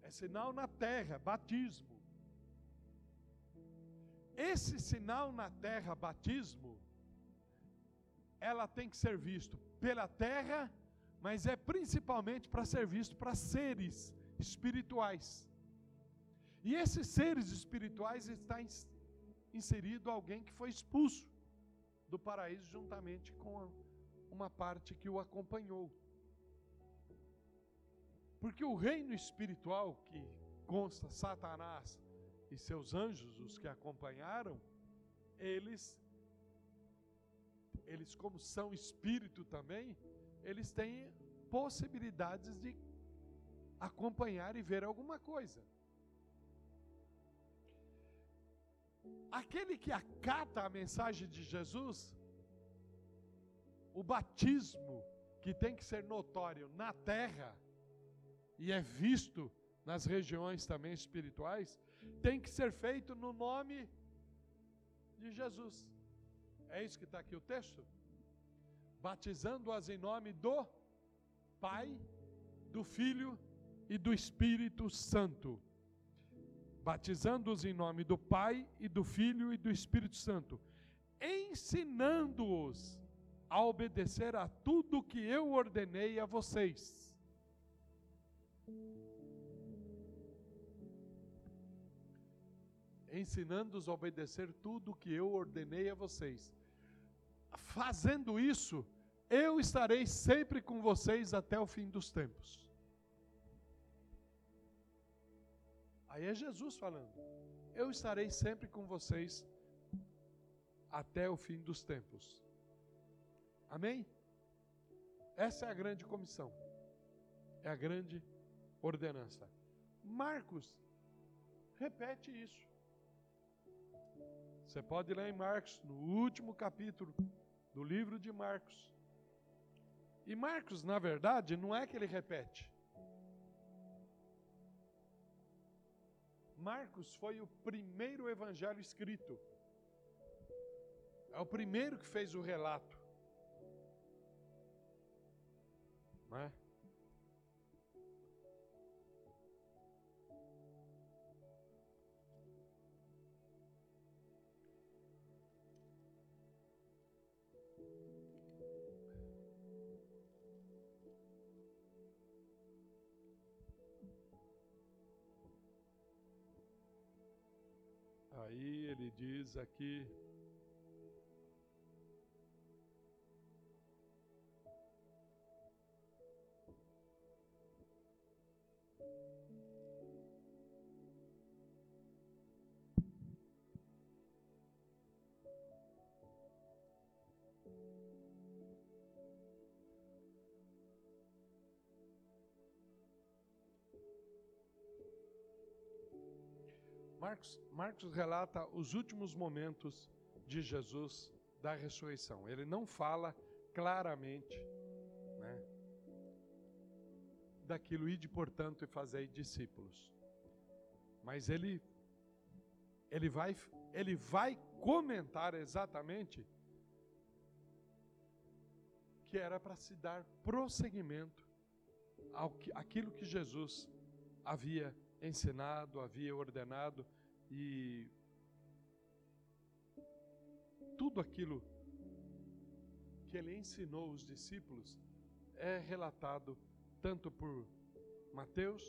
É sinal na terra, batismo. Esse sinal na terra, batismo, ela tem que ser visto pela terra, mas é principalmente para ser visto para seres espirituais. E esses seres espirituais está inserido alguém que foi expulso do paraíso juntamente com uma parte que o acompanhou. Porque o reino espiritual que consta Satanás e seus anjos, os que acompanharam, eles eles como são espírito também, eles têm possibilidades de acompanhar e ver alguma coisa. Aquele que acata a mensagem de Jesus, o batismo que tem que ser notório na terra e é visto nas regiões também espirituais, tem que ser feito no nome de Jesus. É isso que está aqui o texto? Batizando-as em nome do Pai, do Filho e do Espírito Santo batizando-os em nome do Pai e do Filho e do Espírito Santo, ensinando-os a obedecer a tudo que eu ordenei a vocês. Ensinando-os a obedecer tudo que eu ordenei a vocês. Fazendo isso, eu estarei sempre com vocês até o fim dos tempos. Aí é Jesus falando: Eu estarei sempre com vocês até o fim dos tempos. Amém? Essa é a grande comissão, é a grande ordenança. Marcos repete isso. Você pode ler em Marcos, no último capítulo do livro de Marcos. E Marcos, na verdade, não é que ele repete. Marcos foi o primeiro evangelho escrito. É o primeiro que fez o relato. Não é? Aí ele diz aqui Marcos, Marcos relata os últimos momentos de Jesus da ressurreição. Ele não fala claramente né, daquilo, ide, portanto, e fazei discípulos. Mas ele, ele, vai, ele vai comentar exatamente que era para se dar prosseguimento ao que, aquilo que Jesus havia ensinado, havia ordenado e tudo aquilo que ele ensinou os discípulos é relatado tanto por Mateus,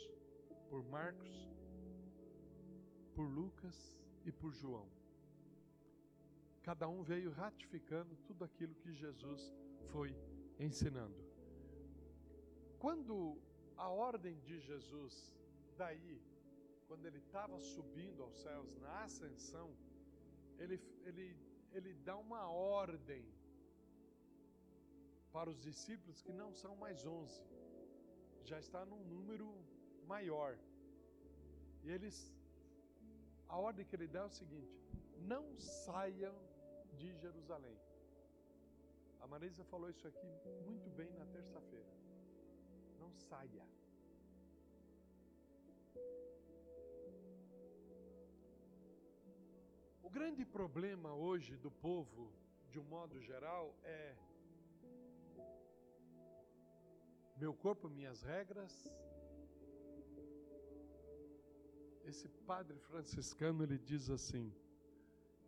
por Marcos, por Lucas e por João. Cada um veio ratificando tudo aquilo que Jesus foi ensinando. Quando a ordem de Jesus daí, quando ele estava subindo aos céus, na ascensão, ele, ele, ele dá uma ordem para os discípulos que não são mais onze, já está num número maior. E eles, a ordem que ele dá é o seguinte: não saiam de Jerusalém. A Marisa falou isso aqui muito bem na terça-feira. Não saia. O grande problema hoje do povo, de um modo geral, é meu corpo, minhas regras. Esse padre franciscano ele diz assim: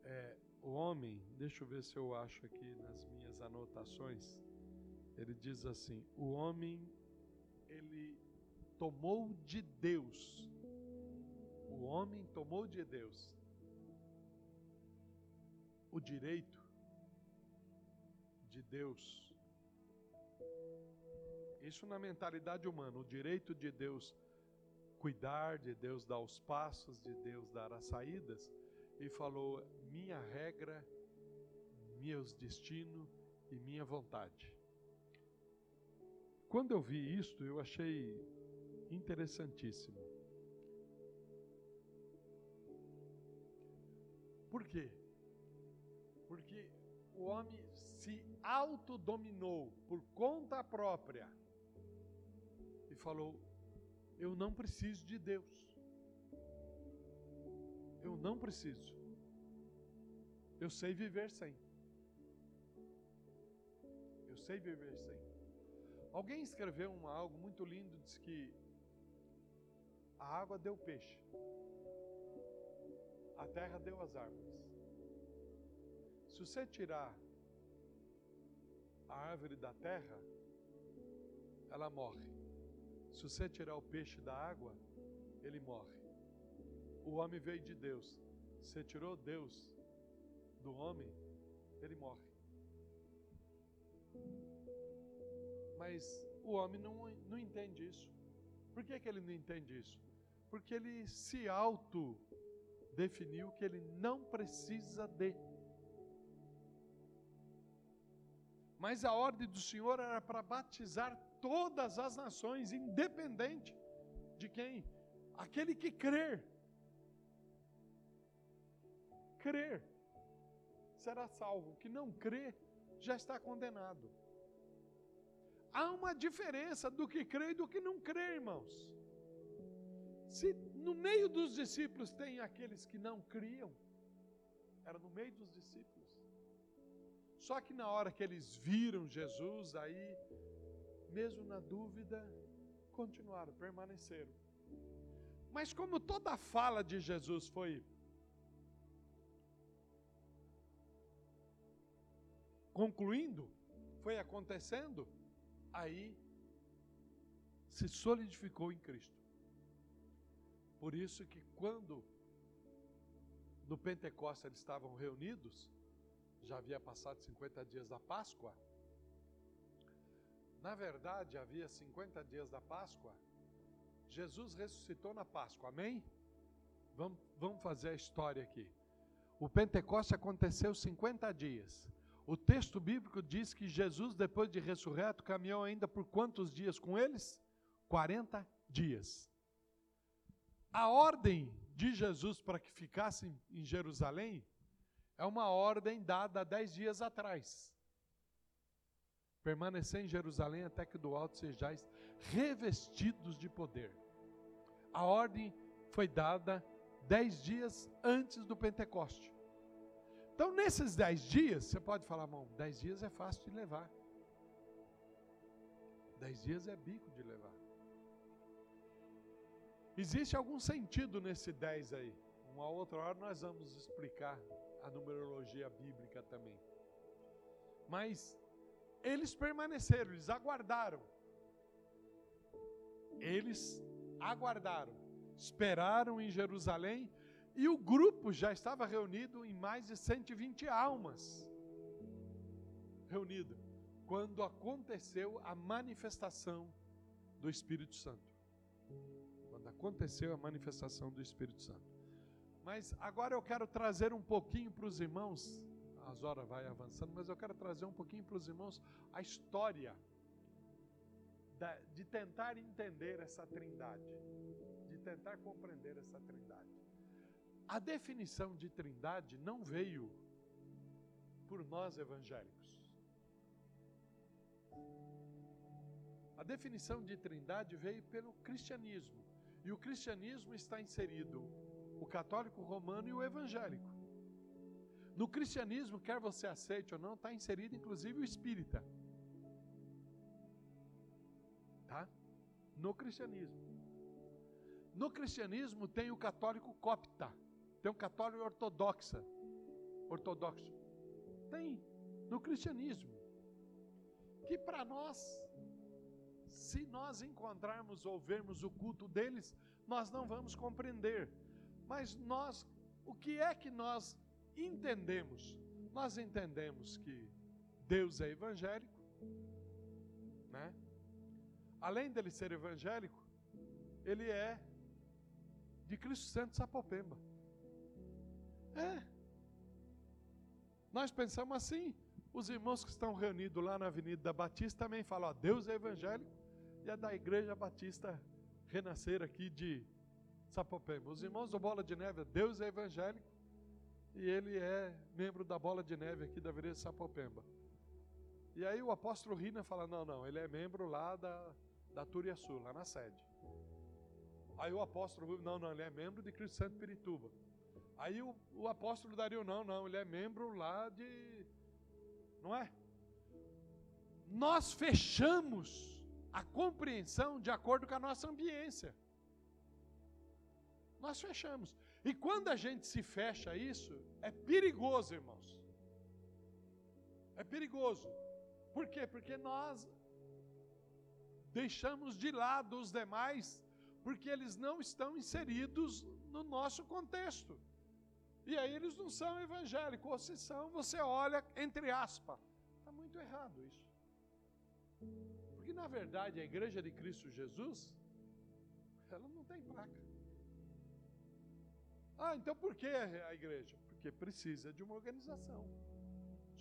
é, o homem, deixa eu ver se eu acho aqui nas minhas anotações. Ele diz assim: o homem ele tomou de Deus. O homem tomou de Deus o direito de Deus. Isso na mentalidade humana, o direito de Deus cuidar, de Deus dar os passos, de Deus dar as saídas. E falou: minha regra, meus destinos e minha vontade. Quando eu vi isto, eu achei interessantíssimo. Por quê? O homem se autodominou por conta própria e falou: Eu não preciso de Deus. Eu não preciso. Eu sei viver sem. Eu sei viver sem. Alguém escreveu algo muito lindo, diz que a água deu peixe, a terra deu as árvores. Se você tirar a árvore da terra, ela morre. Se você tirar o peixe da água, ele morre. O homem veio de Deus. Você tirou Deus do homem, ele morre. Mas o homem não, não entende isso. Por que, que ele não entende isso? Porque ele se auto-definiu que ele não precisa de. Mas a ordem do Senhor era para batizar todas as nações, independente de quem? Aquele que crer. Crer será salvo. Que não crê já está condenado. Há uma diferença do que crê e do que não crê, irmãos. Se no meio dos discípulos tem aqueles que não criam, era no meio dos discípulos. Só que na hora que eles viram Jesus, aí, mesmo na dúvida, continuaram, permaneceram. Mas como toda a fala de Jesus foi concluindo, foi acontecendo, aí se solidificou em Cristo. Por isso que quando no Pentecostes eles estavam reunidos, já havia passado 50 dias da Páscoa. Na verdade, havia 50 dias da Páscoa. Jesus ressuscitou na Páscoa, amém? Vamos, vamos fazer a história aqui. O Pentecoste aconteceu 50 dias. O texto bíblico diz que Jesus, depois de ressurreto, caminhou ainda por quantos dias com eles? 40 dias. A ordem de Jesus para que ficassem em Jerusalém é uma ordem dada dez dias atrás. Permanecer em Jerusalém até que do alto sejais revestidos de poder. A ordem foi dada dez dias antes do Pentecoste. Então, nesses dez dias, você pode falar, irmão, dez dias é fácil de levar. Dez dias é bico de levar. Existe algum sentido nesse 10 aí. Uma outra hora nós vamos explicar a numerologia bíblica também. Mas eles permaneceram, eles aguardaram. Eles aguardaram, esperaram em Jerusalém e o grupo já estava reunido em mais de 120 almas. Reunido quando aconteceu a manifestação do Espírito Santo aconteceu a manifestação do Espírito Santo. Mas agora eu quero trazer um pouquinho para os irmãos, as horas vai avançando, mas eu quero trazer um pouquinho para os irmãos a história da, de tentar entender essa trindade, de tentar compreender essa trindade. A definição de trindade não veio por nós evangélicos. A definição de trindade veio pelo cristianismo. E o cristianismo está inserido o católico romano e o evangélico. No cristianismo, quer você aceite ou não, está inserido inclusive o espírita. Tá? No cristianismo. No cristianismo tem o católico copta, tem o católico ortodoxa, ortodoxo. Tem no cristianismo. Que para nós se nós encontrarmos ou vermos o culto deles, nós não vamos compreender. Mas nós, o que é que nós entendemos? Nós entendemos que Deus é evangélico, né? Além dele ser evangélico, ele é de Cristo Santo Sapopemba. É. Nós pensamos assim. Os irmãos que estão reunidos lá na Avenida da Batista também falam: ó, Deus é evangélico e é da Igreja Batista Renascer aqui de Sapopemba. Os irmãos do Bola de Neve, Deus é evangélico e ele é membro da Bola de Neve aqui da Igreja Sapopemba. E aí o apóstolo Rina fala: não, não, ele é membro lá da, da Turiaçu, lá na sede. Aí o apóstolo, não, não, ele é membro de Cristo Santo Pirituba. Aí o, o apóstolo Dario, não, não, ele é membro lá de. Não é? Nós fechamos a compreensão de acordo com a nossa ambiência. Nós fechamos. E quando a gente se fecha isso, é perigoso, irmãos. É perigoso. Por quê? Porque nós deixamos de lado os demais, porque eles não estão inseridos no nosso contexto. E aí eles não são evangélicos, ou se são, você olha entre aspas. Está muito errado isso. Porque na verdade a igreja de Cristo Jesus, ela não tem placa. Ah, então por que a igreja? Porque precisa de uma organização.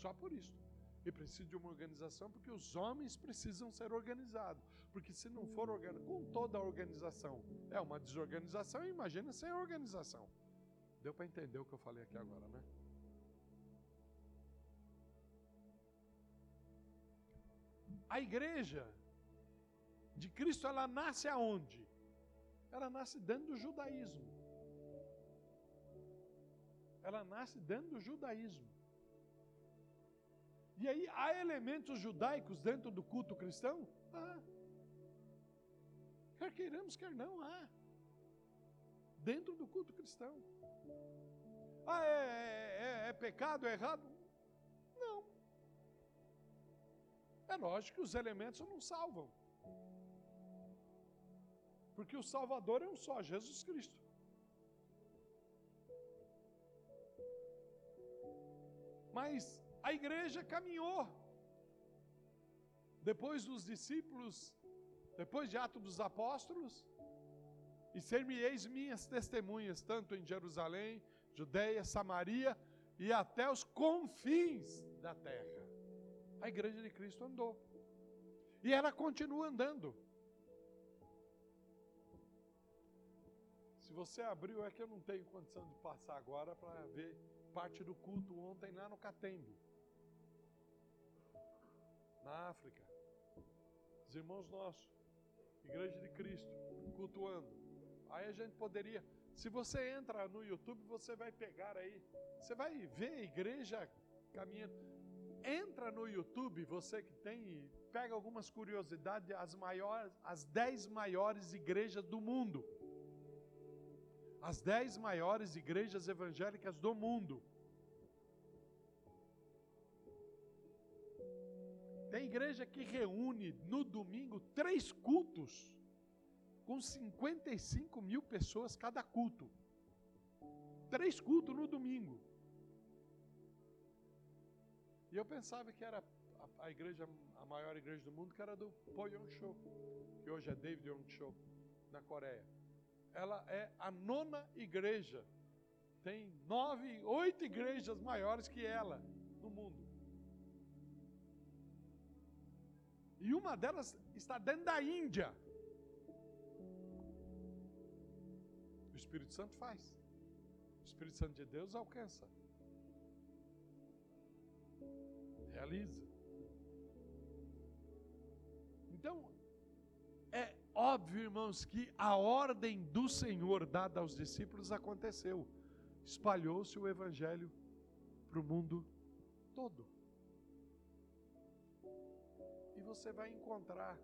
Só por isso. E precisa de uma organização porque os homens precisam ser organizados. Porque se não for organizado, com toda a organização é uma desorganização, imagina sem organização. Deu para entender o que eu falei aqui agora, né? A igreja de Cristo, ela nasce aonde? Ela nasce dentro do judaísmo. Ela nasce dentro do judaísmo. E aí há elementos judaicos dentro do culto cristão? Há. Quer queiramos, quer não, há. Dentro do culto cristão. Ah, é, é, é, é pecado, é errado? Não. É lógico que os elementos não salvam. Porque o Salvador é um só, Jesus Cristo. Mas a igreja caminhou. Depois dos discípulos, depois de Atos dos Apóstolos, e ser-me-eis minhas testemunhas, tanto em Jerusalém, Judeia, Samaria e até os confins da terra. A igreja de Cristo andou. E ela continua andando. Se você abriu, é que eu não tenho condição de passar agora para ver parte do culto ontem lá no Catembe, na África. Os irmãos nossos, Igreja de Cristo, cultuando. Aí a gente poderia, se você entra no YouTube, você vai pegar aí, você vai ver a igreja caminhando. Entra no YouTube, você que tem, pega algumas curiosidades, as maiores, as 10 maiores igrejas do mundo. As 10 maiores igrejas evangélicas do mundo. Tem igreja que reúne no domingo três cultos, com 55 mil pessoas cada culto. Três cultos no domingo. E eu pensava que era a, igreja, a maior igreja do mundo, que era do Po Yong que hoje é David Yong Cho, na Coreia. Ela é a nona igreja. Tem nove, oito igrejas maiores que ela no mundo. E uma delas está dentro da Índia. O Espírito Santo faz. O Espírito Santo de Deus alcança realiza. Então, óbvio, irmãos, que a ordem do Senhor dada aos discípulos aconteceu. Espalhou-se o Evangelho para o mundo todo. E você vai encontrar.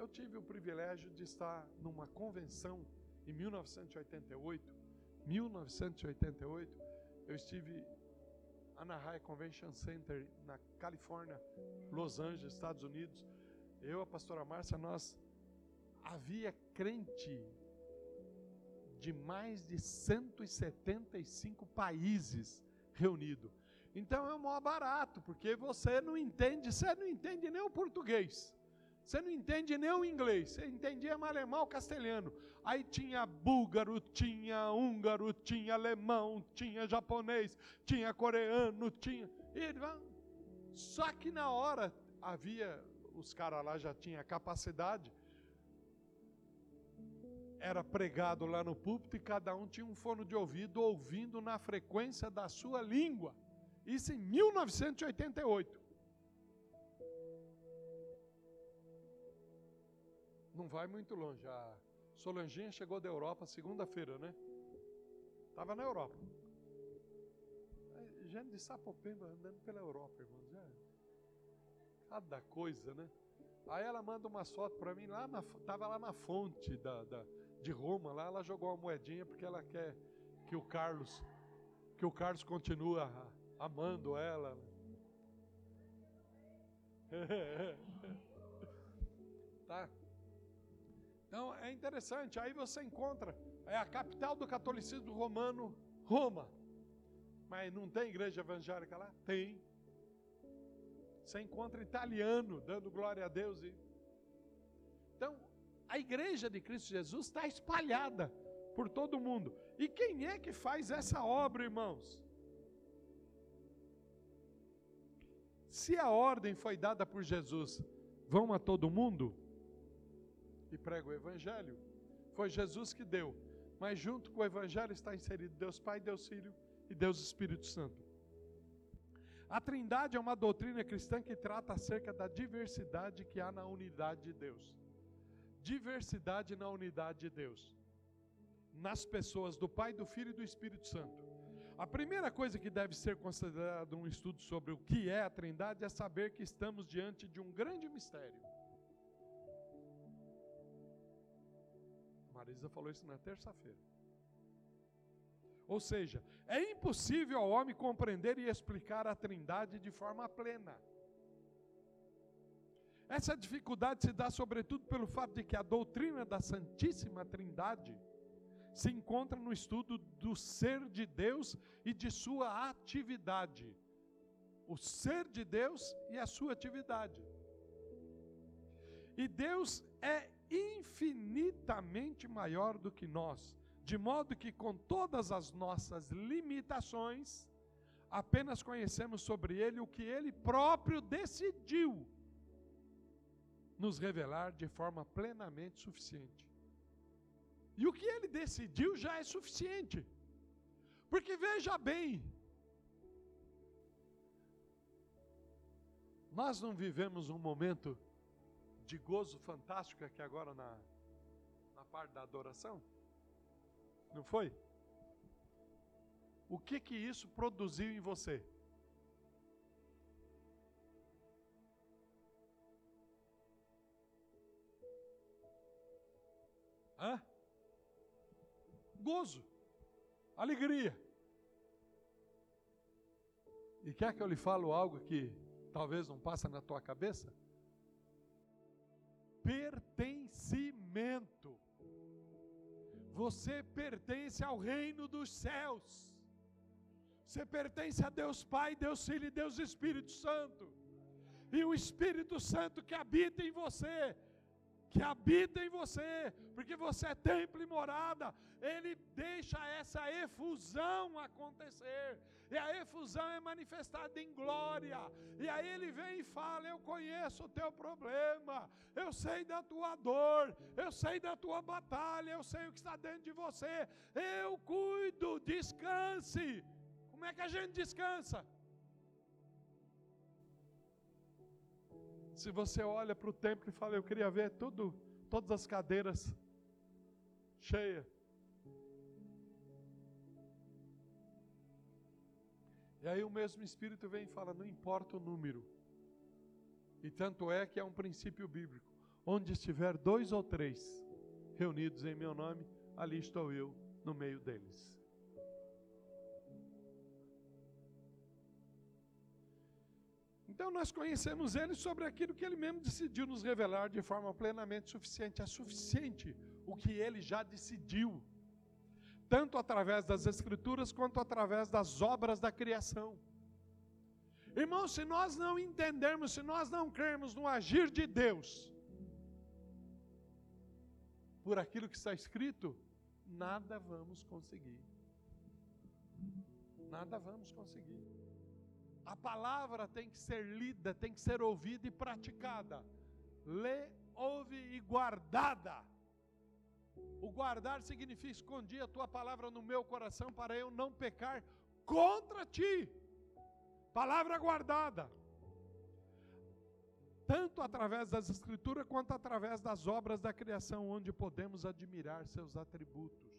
Eu tive o privilégio de estar numa convenção em 1988. 1988, eu estive Anaheim Convention Center, na Califórnia, Los Angeles, Estados Unidos. Eu, a pastora Márcia, nós havia crente de mais de 175 países reunidos. Então é o maior barato, porque você não entende, você não entende nem o português. Você não entende nem o inglês, você entendia alemão, castelhano. Aí tinha búlgaro, tinha húngaro, tinha alemão, tinha japonês, tinha coreano, tinha. Só que na hora havia, os caras lá já tinham capacidade, era pregado lá no púlpito e cada um tinha um fone de ouvido ouvindo na frequência da sua língua. Isso em 1988. Não vai muito longe. A Solanginha chegou da Europa segunda-feira, né? Estava na Europa. Gente de Sapopemba andando pela Europa, irmãos. É. Cada coisa, né? Aí ela manda uma foto para mim, lá na, tava lá na fonte da, da, de Roma, lá ela jogou uma moedinha porque ela quer que o Carlos, que o Carlos continue amando ela. *laughs* tá? Então é interessante, aí você encontra, é a capital do catolicismo romano, Roma. Mas não tem igreja evangélica lá? Tem. Você encontra italiano dando glória a Deus. E... Então, a igreja de Cristo Jesus está espalhada por todo mundo. E quem é que faz essa obra, irmãos? Se a ordem foi dada por Jesus, vão a todo mundo? e prega o Evangelho. Foi Jesus que deu, mas junto com o Evangelho está inserido Deus Pai, Deus Filho e Deus Espírito Santo. A Trindade é uma doutrina cristã que trata acerca da diversidade que há na unidade de Deus. Diversidade na unidade de Deus. Nas pessoas do Pai, do Filho e do Espírito Santo. A primeira coisa que deve ser considerada um estudo sobre o que é a Trindade é saber que estamos diante de um grande mistério. Marisa falou isso na terça-feira. Ou seja, é impossível ao homem compreender e explicar a Trindade de forma plena. Essa dificuldade se dá sobretudo pelo fato de que a doutrina da Santíssima Trindade se encontra no estudo do ser de Deus e de sua atividade. o ser de Deus e a sua atividade. E Deus é infinitamente maior do que nós, de modo que com todas as nossas limitações, apenas conhecemos sobre Ele o que Ele próprio decidiu nos revelar de forma plenamente suficiente. E o que Ele decidiu já é suficiente. Porque veja bem, nós não vivemos um momento de gozo fantástico aqui agora na, na parte da adoração? Não foi? O que que isso produziu em você? Hã? Gozo, alegria. E quer que eu lhe falo algo que talvez não passe na tua cabeça? pertencimento. Você pertence ao reino dos céus. Você pertence a Deus Pai, Deus Filho e Deus Espírito Santo. E o Espírito Santo que habita em você que habita em você, porque você é templo e morada, ele deixa essa efusão acontecer, e a efusão é manifestada em glória, e aí ele vem e fala: Eu conheço o teu problema, eu sei da tua dor, eu sei da tua batalha, eu sei o que está dentro de você, eu cuido, descanse. Como é que a gente descansa? Se você olha para o templo e fala, eu queria ver tudo, todas as cadeiras cheias. E aí o mesmo Espírito vem e fala, não importa o número. E tanto é que é um princípio bíblico. Onde estiver dois ou três reunidos em meu nome, ali estou eu no meio deles. Então nós conhecemos Ele sobre aquilo que Ele mesmo decidiu nos revelar de forma plenamente suficiente. É suficiente o que Ele já decidiu, tanto através das Escrituras quanto através das obras da criação. Irmãos, se nós não entendermos, se nós não crermos no agir de Deus, por aquilo que está escrito, nada vamos conseguir. Nada vamos conseguir. A palavra tem que ser lida, tem que ser ouvida e praticada. Lê, ouve e guardada. O guardar significa escondi a tua palavra no meu coração para eu não pecar contra ti. Palavra guardada. Tanto através das Escrituras quanto através das obras da criação, onde podemos admirar seus atributos.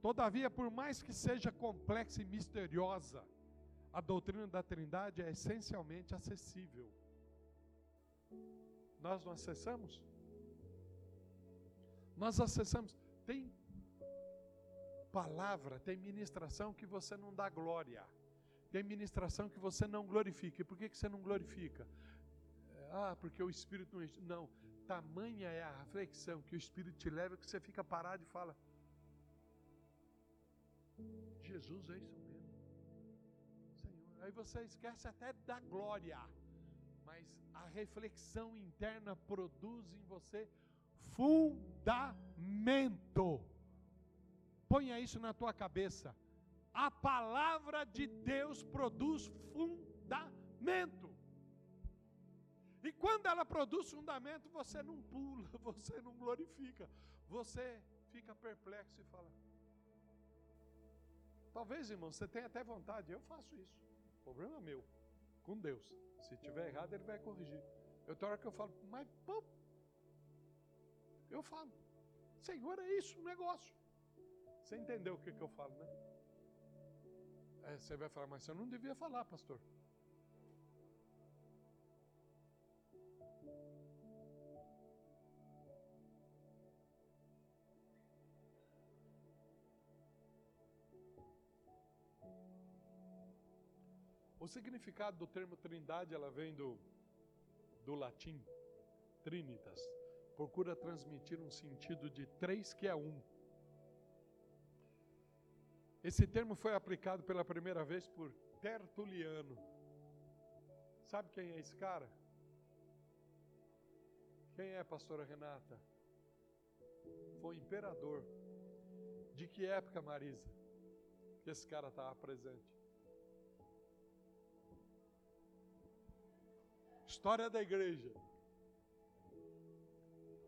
Todavia, por mais que seja complexa e misteriosa, a doutrina da Trindade é essencialmente acessível. Nós não acessamos? Nós acessamos. Tem palavra, tem ministração que você não dá glória. Tem ministração que você não glorifica. E por que, que você não glorifica? Ah, porque o Espírito não. Não. Tamanha é a reflexão que o Espírito te leva que você fica parado e fala: Jesus é isso Aí você esquece até da glória. Mas a reflexão interna produz em você fundamento. Ponha isso na tua cabeça. A palavra de Deus produz fundamento. E quando ela produz fundamento, você não pula, *laughs* você não glorifica, você fica perplexo e fala. Talvez, irmão, você tenha até vontade, eu faço isso. Problema meu, com Deus. Se tiver errado, Ele vai corrigir. Eu tenho hora que eu falo, mas pô, eu falo, Senhor, é isso o negócio. Você entendeu o que, que eu falo, né? É, você vai falar, mas você não devia falar, pastor. O significado do termo trindade, ela vem do, do latim, trinitas. Procura transmitir um sentido de três que é um. Esse termo foi aplicado pela primeira vez por Tertuliano. Sabe quem é esse cara? Quem é, pastora Renata? Foi imperador. De que época, Marisa? Que esse cara estava presente? História da igreja.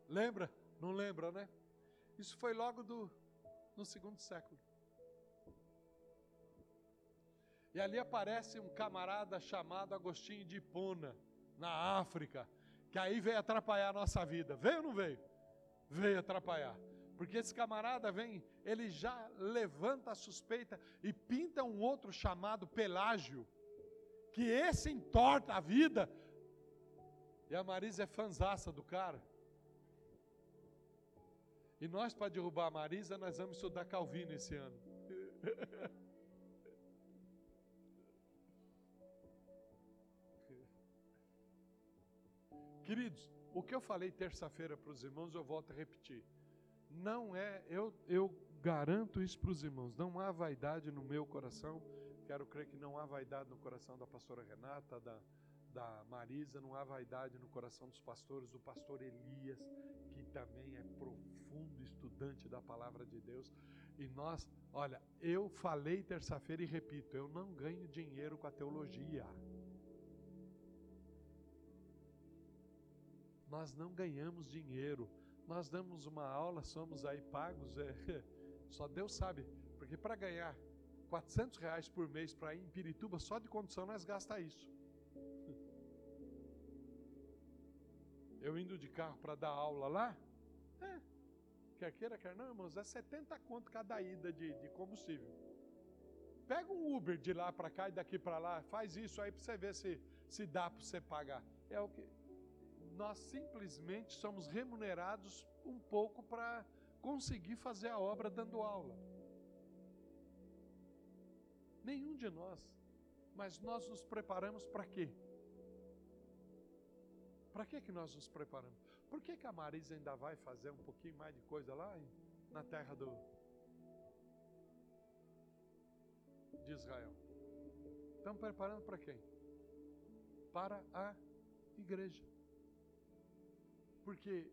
Lembra? Não lembra, né? Isso foi logo do, no segundo século. E ali aparece um camarada chamado Agostinho de Hipona, na África, que aí veio atrapalhar a nossa vida. Veio ou não veio? Veio atrapalhar. Porque esse camarada vem, ele já levanta a suspeita e pinta um outro chamado Pelágio, que esse entorta a vida. E a Marisa é fanzaça do cara. E nós, para derrubar a Marisa, nós vamos estudar Calvino esse ano. *laughs* Queridos, o que eu falei terça-feira para os irmãos, eu volto a repetir. Não é, eu, eu garanto isso para os irmãos, não há vaidade no meu coração, quero crer que não há vaidade no coração da pastora Renata, da, da Marisa, não há vaidade no coração dos pastores, do pastor Elias, que também é profundo estudante da palavra de Deus. E nós, olha, eu falei terça-feira e repito, eu não ganho dinheiro com a teologia. nós não ganhamos dinheiro. Nós damos uma aula, somos aí pagos, é, *laughs* só Deus sabe, porque para ganhar 400 reais por mês para ir em Pirituba, só de condução nós gasta isso. Eu indo de carro para dar aula lá, é, quer queira, quer não, irmãos, é 70 conto cada ida de, de combustível. Pega um Uber de lá para cá e daqui para lá, faz isso aí para você ver se, se dá para você pagar. É o que nós simplesmente somos remunerados um pouco para conseguir fazer a obra dando aula. Nenhum de nós. Mas nós nos preparamos para quê? Para que, que nós nos preparamos? Por que, que a Marisa ainda vai fazer um pouquinho mais de coisa lá na terra do, de Israel? Estamos preparando para quem? Para a igreja porque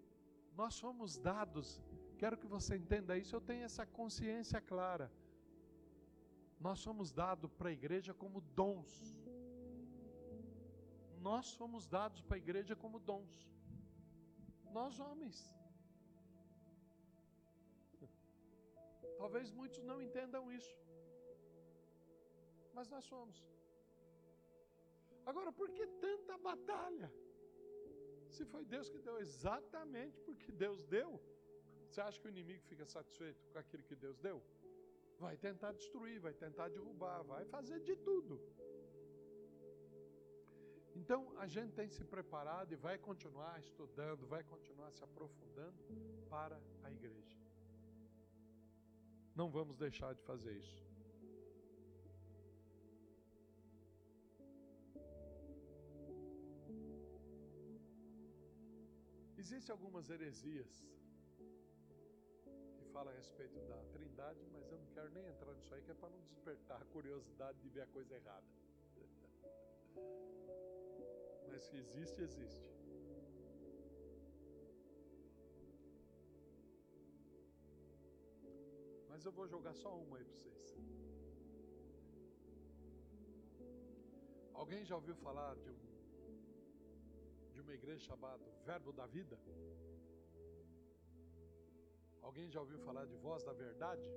nós somos dados, quero que você entenda isso, eu tenho essa consciência clara. Nós somos dados para a igreja como dons. Nós somos dados para a igreja como dons. Nós homens. *laughs* Talvez muitos não entendam isso. Mas nós somos. Agora, por que tanta batalha? Se foi Deus que deu exatamente porque Deus deu, você acha que o inimigo fica satisfeito com aquilo que Deus deu? Vai tentar destruir, vai tentar derrubar, vai fazer de tudo. Então a gente tem se preparado e vai continuar estudando, vai continuar se aprofundando para a igreja. Não vamos deixar de fazer isso. Existem algumas heresias que falam a respeito da trindade, mas eu não quero nem entrar nisso aí, que é para não despertar a curiosidade de ver a coisa errada. *laughs* Mas que existe, existe. Mas eu vou jogar só uma aí para vocês. Alguém já ouviu falar de um uma igreja chamada Verbo da Vida? Alguém já ouviu falar de Voz da Verdade?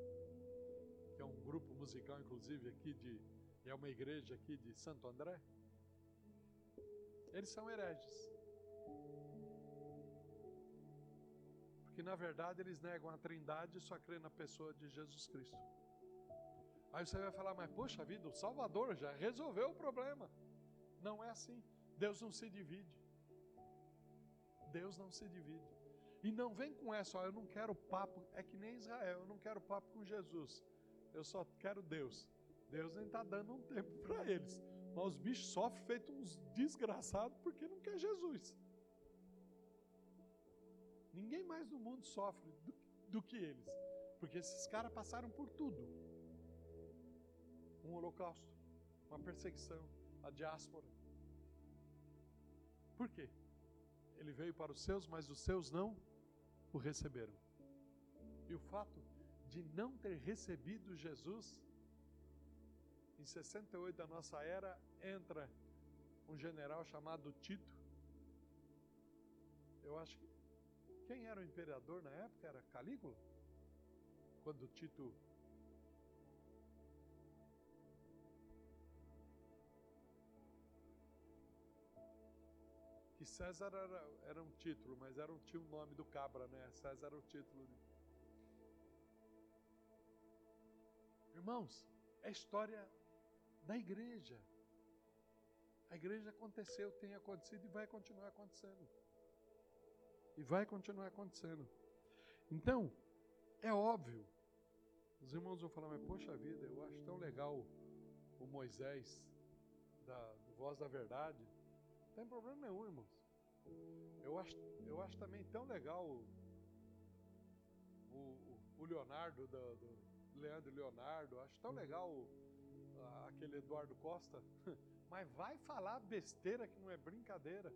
Que é um grupo musical, inclusive, aqui de. É uma igreja aqui de Santo André? Eles são hereges. Porque na verdade eles negam a trindade e só crê na pessoa de Jesus Cristo. Aí você vai falar, mas poxa vida, o Salvador já resolveu o problema. Não é assim. Deus não se divide. Deus não se divide. E não vem com essa, ó, eu não quero papo, é que nem Israel, eu não quero papo com Jesus. Eu só quero Deus. Deus nem está dando um tempo para eles. Mas os bichos sofrem feito uns desgraçados porque não quer Jesus. Ninguém mais no mundo sofre do, do que eles. Porque esses caras passaram por tudo. Um holocausto. uma perseguição à diáspora. Por quê? Ele veio para os seus, mas os seus não o receberam. E o fato de não ter recebido Jesus, em 68 da nossa era, entra um general chamado Tito. Eu acho que. Quem era o imperador na época? Era Calígula? Quando Tito que César era, era um título, mas era um, tinha o nome do cabra, né? César era o título. Irmãos, é história da igreja. A igreja aconteceu, tem acontecido e vai continuar acontecendo. E vai continuar acontecendo. Então, é óbvio. Os irmãos vão falar, mas poxa vida, eu acho tão legal o Moisés da Voz da Verdade. Não tem problema nenhum, irmãos. Eu acho, eu acho também tão legal o, o, o Leonardo, do, do, Leandro Leonardo, acho tão legal o, aquele Eduardo Costa, *laughs* mas vai falar besteira que não é brincadeira.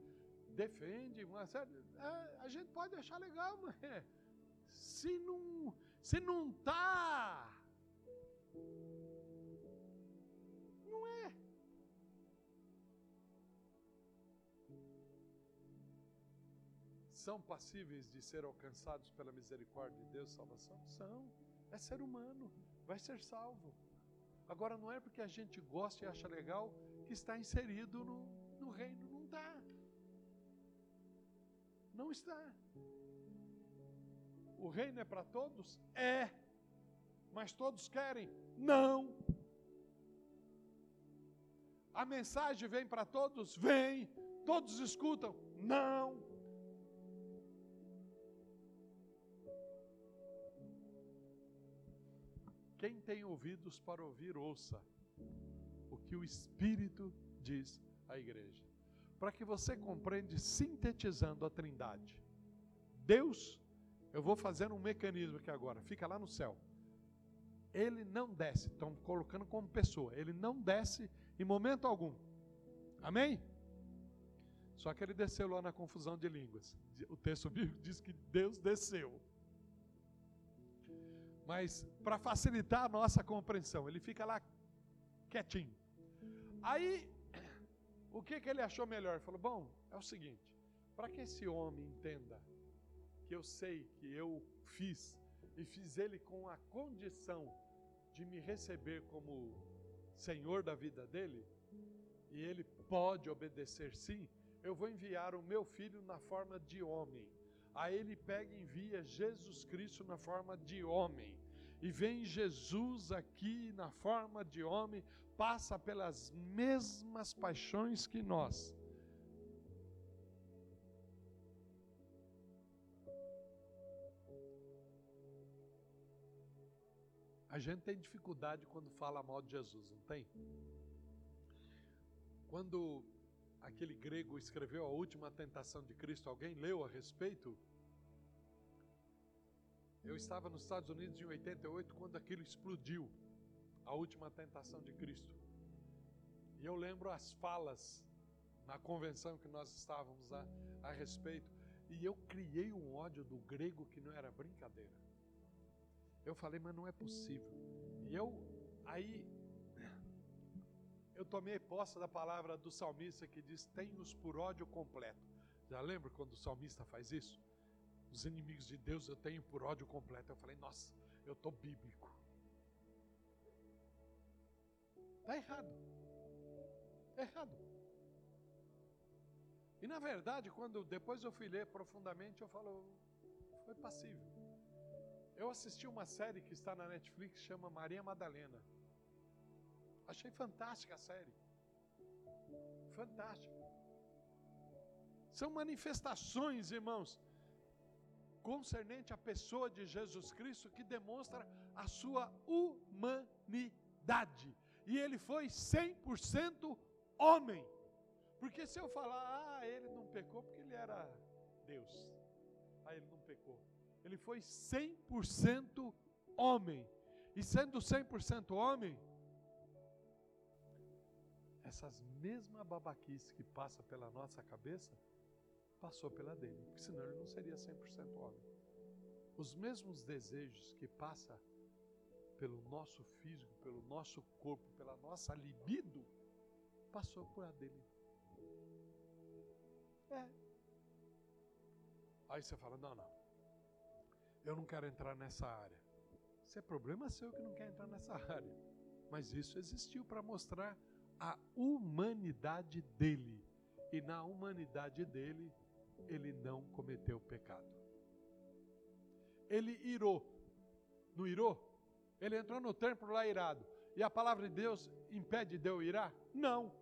Defende uma. É, a gente pode achar legal, mas *laughs* se não, se não tá são passíveis de ser alcançados pela misericórdia de Deus, salvação? São. É ser humano, vai ser salvo. Agora, não é porque a gente gosta e acha legal que está inserido no, no reino. Não está. Não está. O reino é para todos? É. Mas todos querem? Não. A mensagem vem para todos? Vem. Todos escutam? Não. Quem tem ouvidos para ouvir, ouça o que o Espírito diz à igreja. Para que você compreenda, sintetizando a Trindade. Deus, eu vou fazer um mecanismo aqui agora, fica lá no céu. Ele não desce, estão colocando como pessoa, ele não desce em momento algum. Amém? Só que ele desceu lá na confusão de línguas. O texto bíblico diz que Deus desceu. Mas para facilitar a nossa compreensão, ele fica lá quietinho. Aí, o que, que ele achou melhor? Ele falou: Bom, é o seguinte, para que esse homem entenda que eu sei que eu fiz, e fiz ele com a condição de me receber como Senhor da vida dele, e ele pode obedecer sim, eu vou enviar o meu filho na forma de homem Aí ele pega e envia Jesus Cristo na forma de homem. E vem Jesus aqui na forma de homem, passa pelas mesmas paixões que nós. A gente tem dificuldade quando fala mal de Jesus, não tem? Quando aquele grego escreveu a última tentação de Cristo, alguém leu a respeito? Eu estava nos Estados Unidos em 88 quando aquilo explodiu, a última tentação de Cristo. E eu lembro as falas na convenção que nós estávamos a, a respeito, e eu criei um ódio do grego que não era brincadeira. Eu falei, mas não é possível. E eu, aí, eu tomei posse da palavra do salmista que diz: Tem-nos por ódio completo. Já lembra quando o salmista faz isso? Os inimigos de Deus eu tenho por ódio completo. Eu falei: Nossa, eu estou bíblico. Está errado. É errado. E na verdade, quando depois eu fui ler profundamente, eu falo, foi passível. Eu assisti uma série que está na Netflix, chama Maria Madalena. Achei fantástica a série. Fantástica. São manifestações, irmãos, concernente à pessoa de Jesus Cristo que demonstra a sua humanidade. E ele foi 100% homem. Porque se eu falar, ah, ele não pecou porque ele era Deus. Ah, ele não pecou. Ele foi 100% homem. E sendo 100% homem, essas mesmas babaquices que passa pela nossa cabeça, passou pela dele, porque senão ele não seria 100% homem. Os mesmos desejos que passa pelo nosso físico, pelo nosso corpo, pela nossa libido, passou por a dele. É. Aí você fala: não, não, eu não quero entrar nessa área. Isso é problema seu que não quer entrar nessa *laughs* área. Mas isso existiu para mostrar a humanidade dele. E na humanidade dele, ele não cometeu pecado. Ele irou. Não irou? Ele entrou no templo lá irado. E a palavra de Deus impede de eu irar? Não.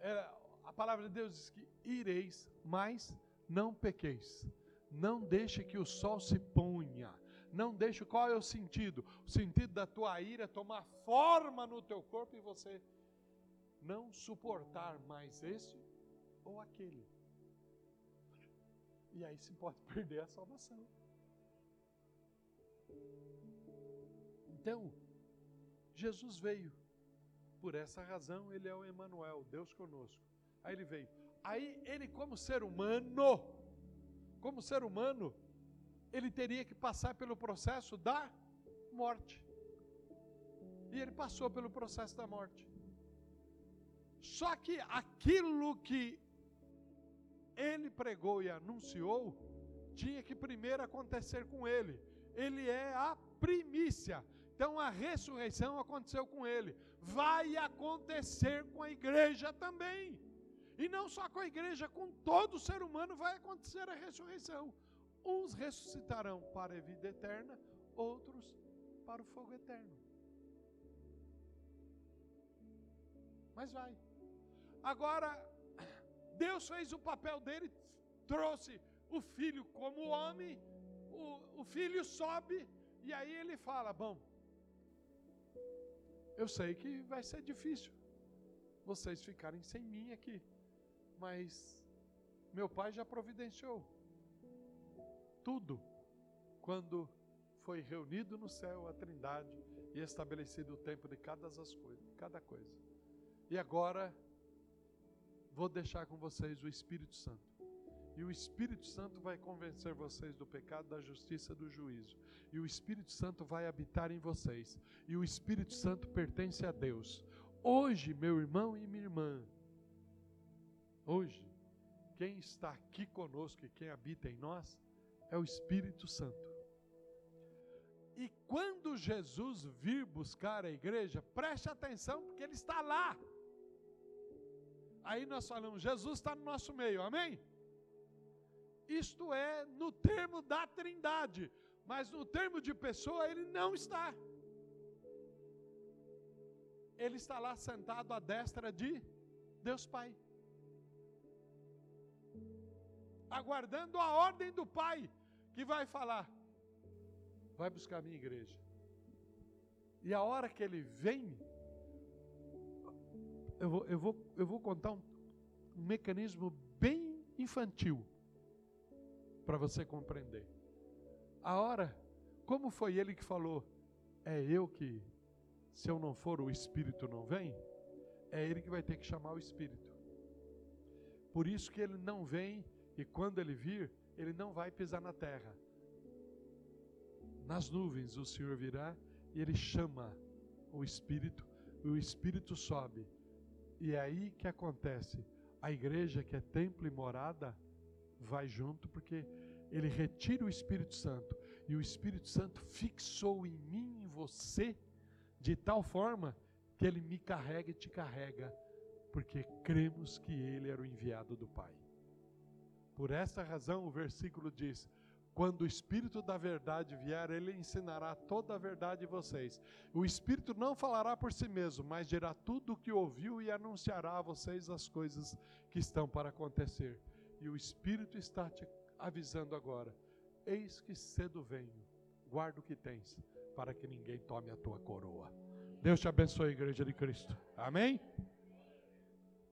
É, a palavra de Deus diz que ireis, mas não pequeis. Não deixe que o sol se ponha. Não deixe, qual é o sentido? O sentido da tua ira tomar forma no teu corpo e você não suportar mais esse ou aquele. E aí se pode *laughs* perder a salvação. Então, Jesus veio. Por essa razão, ele é o Emanuel, Deus conosco. Aí ele veio. Aí ele como ser humano, como ser humano, ele teria que passar pelo processo da morte. E ele passou pelo processo da morte. Só que aquilo que ele pregou e anunciou, tinha que primeiro acontecer com ele. Ele é a primícia. Então a ressurreição aconteceu com ele. Vai acontecer com a igreja também. E não só com a igreja, com todo ser humano vai acontecer a ressurreição. Uns ressuscitarão para a vida eterna, outros para o fogo eterno. Mas vai. Agora, Deus fez o papel dele, trouxe o filho como homem, o, o filho sobe, e aí ele fala: Bom, eu sei que vai ser difícil vocês ficarem sem mim aqui, mas meu pai já providenciou tudo quando foi reunido no céu a Trindade e estabelecido o tempo de cada, as coisas, cada coisa. E agora vou deixar com vocês o Espírito Santo. E o Espírito Santo vai convencer vocês do pecado, da justiça, do juízo. E o Espírito Santo vai habitar em vocês. E o Espírito Santo pertence a Deus. Hoje, meu irmão e minha irmã, hoje, quem está aqui conosco e quem habita em nós é o Espírito Santo. E quando Jesus vir buscar a igreja, preste atenção, porque ele está lá. Aí nós falamos, Jesus está no nosso meio, amém? Isto é no termo da trindade, mas no termo de pessoa ele não está. Ele está lá sentado à destra de Deus Pai, aguardando a ordem do Pai, que vai falar: vai buscar a minha igreja. E a hora que ele vem, eu vou, eu vou, eu vou contar um, um mecanismo bem infantil para você compreender. A hora, como foi ele que falou? É eu que, se eu não for, o Espírito não vem? É ele que vai ter que chamar o Espírito. Por isso que ele não vem e quando ele vir, ele não vai pisar na terra. Nas nuvens o Senhor virá e ele chama o Espírito, e o Espírito sobe e é aí que acontece. A igreja, que é templo e morada, vai junto, porque ele retira o Espírito Santo. E o Espírito Santo fixou em mim e em você, de tal forma que ele me carrega e te carrega, porque cremos que ele era o enviado do Pai. Por esta razão, o versículo diz: quando o Espírito da verdade vier, ele ensinará toda a verdade a vocês. O Espírito não falará por si mesmo, mas dirá tudo o que ouviu e anunciará a vocês as coisas que estão para acontecer. E o Espírito está te avisando agora: Eis que cedo venho, guarda o que tens, para que ninguém tome a tua coroa. Deus te abençoe, Igreja de Cristo. Amém?